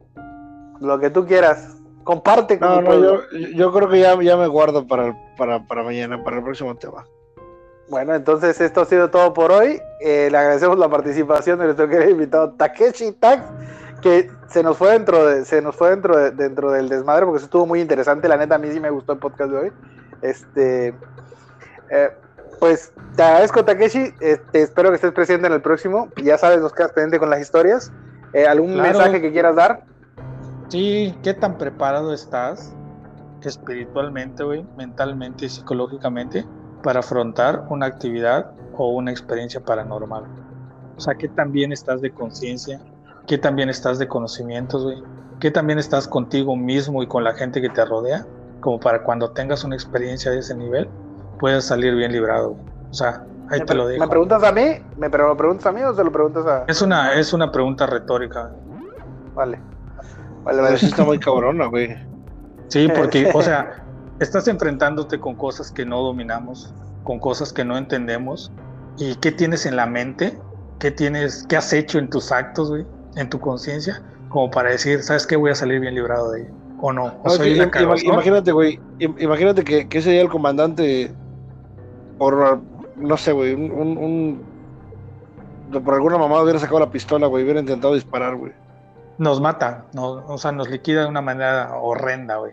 Lo que tú quieras. Comparte con
No, no, yo, yo creo que ya, ya me guardo para, para mañana, para el próximo tema.
Bueno, entonces esto ha sido todo por hoy. Eh, le agradecemos la participación de nuestro querido invitado Takeshi Tax, que se nos fue dentro de, se nos fue dentro de- dentro del desmadre porque eso estuvo muy interesante. La neta, a mí sí me gustó el podcast de hoy. Este, eh, pues te agradezco Takeshi. Este, espero que estés presente en el próximo. Ya sabes, nos quedas pendiente con las historias. Eh, ¿Algún
Claro.
mensaje que quieras dar?
Sí, ¿qué tan preparado estás espiritualmente, güey, mentalmente y psicológicamente para afrontar una actividad o una experiencia paranormal? O sea, ¿qué tan bien estás de conciencia? ¿Qué tan bien estás de conocimientos, güey? ¿Qué tan bien estás contigo mismo y con la gente que te rodea? Como para cuando tengas una experiencia de ese nivel, puedas salir bien librado. O sea, ahí
¿Me,
te lo dejo.
¿Me preguntas a mí? ¿Me, pero ¿Me preguntas a mí o se lo preguntas a.?
Es una, es una pregunta retórica.
Vale. Vale,
Pero
vale.
sí está muy cabrona, güey.
Sí, porque, o sea, estás enfrentándote con cosas que no dominamos, con cosas que no entendemos. ¿Y qué tienes en la mente? ¿Qué tienes, qué has hecho en tus actos, güey? En tu conciencia, como para decir, ¿sabes qué? Voy a salir bien librado de ello. O no, o
No,
soy
que
una
imagínate, güey. im- Imagínate que, que ese día el comandante, por no sé, güey, un, un- un- por alguna mamada hubiera sacado la pistola, güey, hubiera intentado disparar, güey.
Nos mata, no, o sea, nos liquida de una manera horrenda, güey.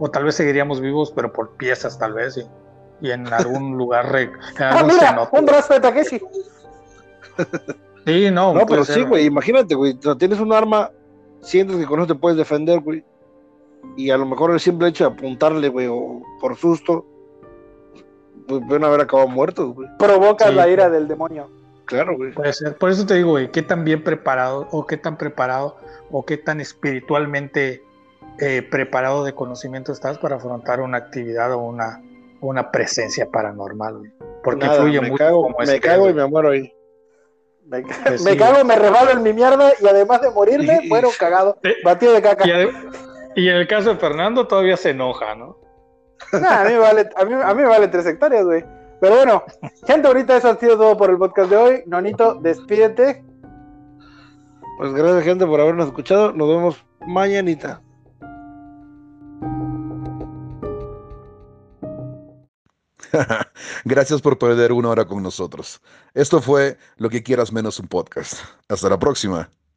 O tal vez seguiríamos vivos, pero por piezas, tal vez, y, y en algún lugar, re- en
Ah, mira,
cenote.
un brazo de Takeshi.
Sí, no,
No, pero
ser,
sí, güey, imagínate, güey, tienes un arma, sientes que con eso te puedes defender, güey, y a lo mejor el simple hecho de apuntarle, güey, o por susto, pueden haber acabado muertos, güey.
Provocas
Sí.
la ira del demonio.
Claro, güey.
Puede ser. Por eso te digo, güey, qué tan bien preparado o qué tan preparado o qué tan espiritualmente eh, preparado de conocimiento estás para afrontar una actividad o una, una presencia paranormal, güey. Porque
Nada,
fluye
me
mucho
cago,
como
me cago
güey.
y me muero ahí.
Me,
Pues
me
sí.
cago, me rebalo en mi mierda y además de morirme,
Y-
muero cagado.
Eh,
Batido de caca.
Y en el caso de Fernando todavía se enoja, ¿no?
Nah, a, mí me vale, a, mí, a mí me vale tres hectáreas, güey. Pero bueno, gente, ahorita eso ha sido todo por el podcast de hoy. Nonito, despídete.
Pues gracias, gente, por habernos escuchado. Nos vemos mañanita.
Gracias por perder una hora con nosotros. Esto fue Lo que quieras menos un podcast. Hasta la próxima.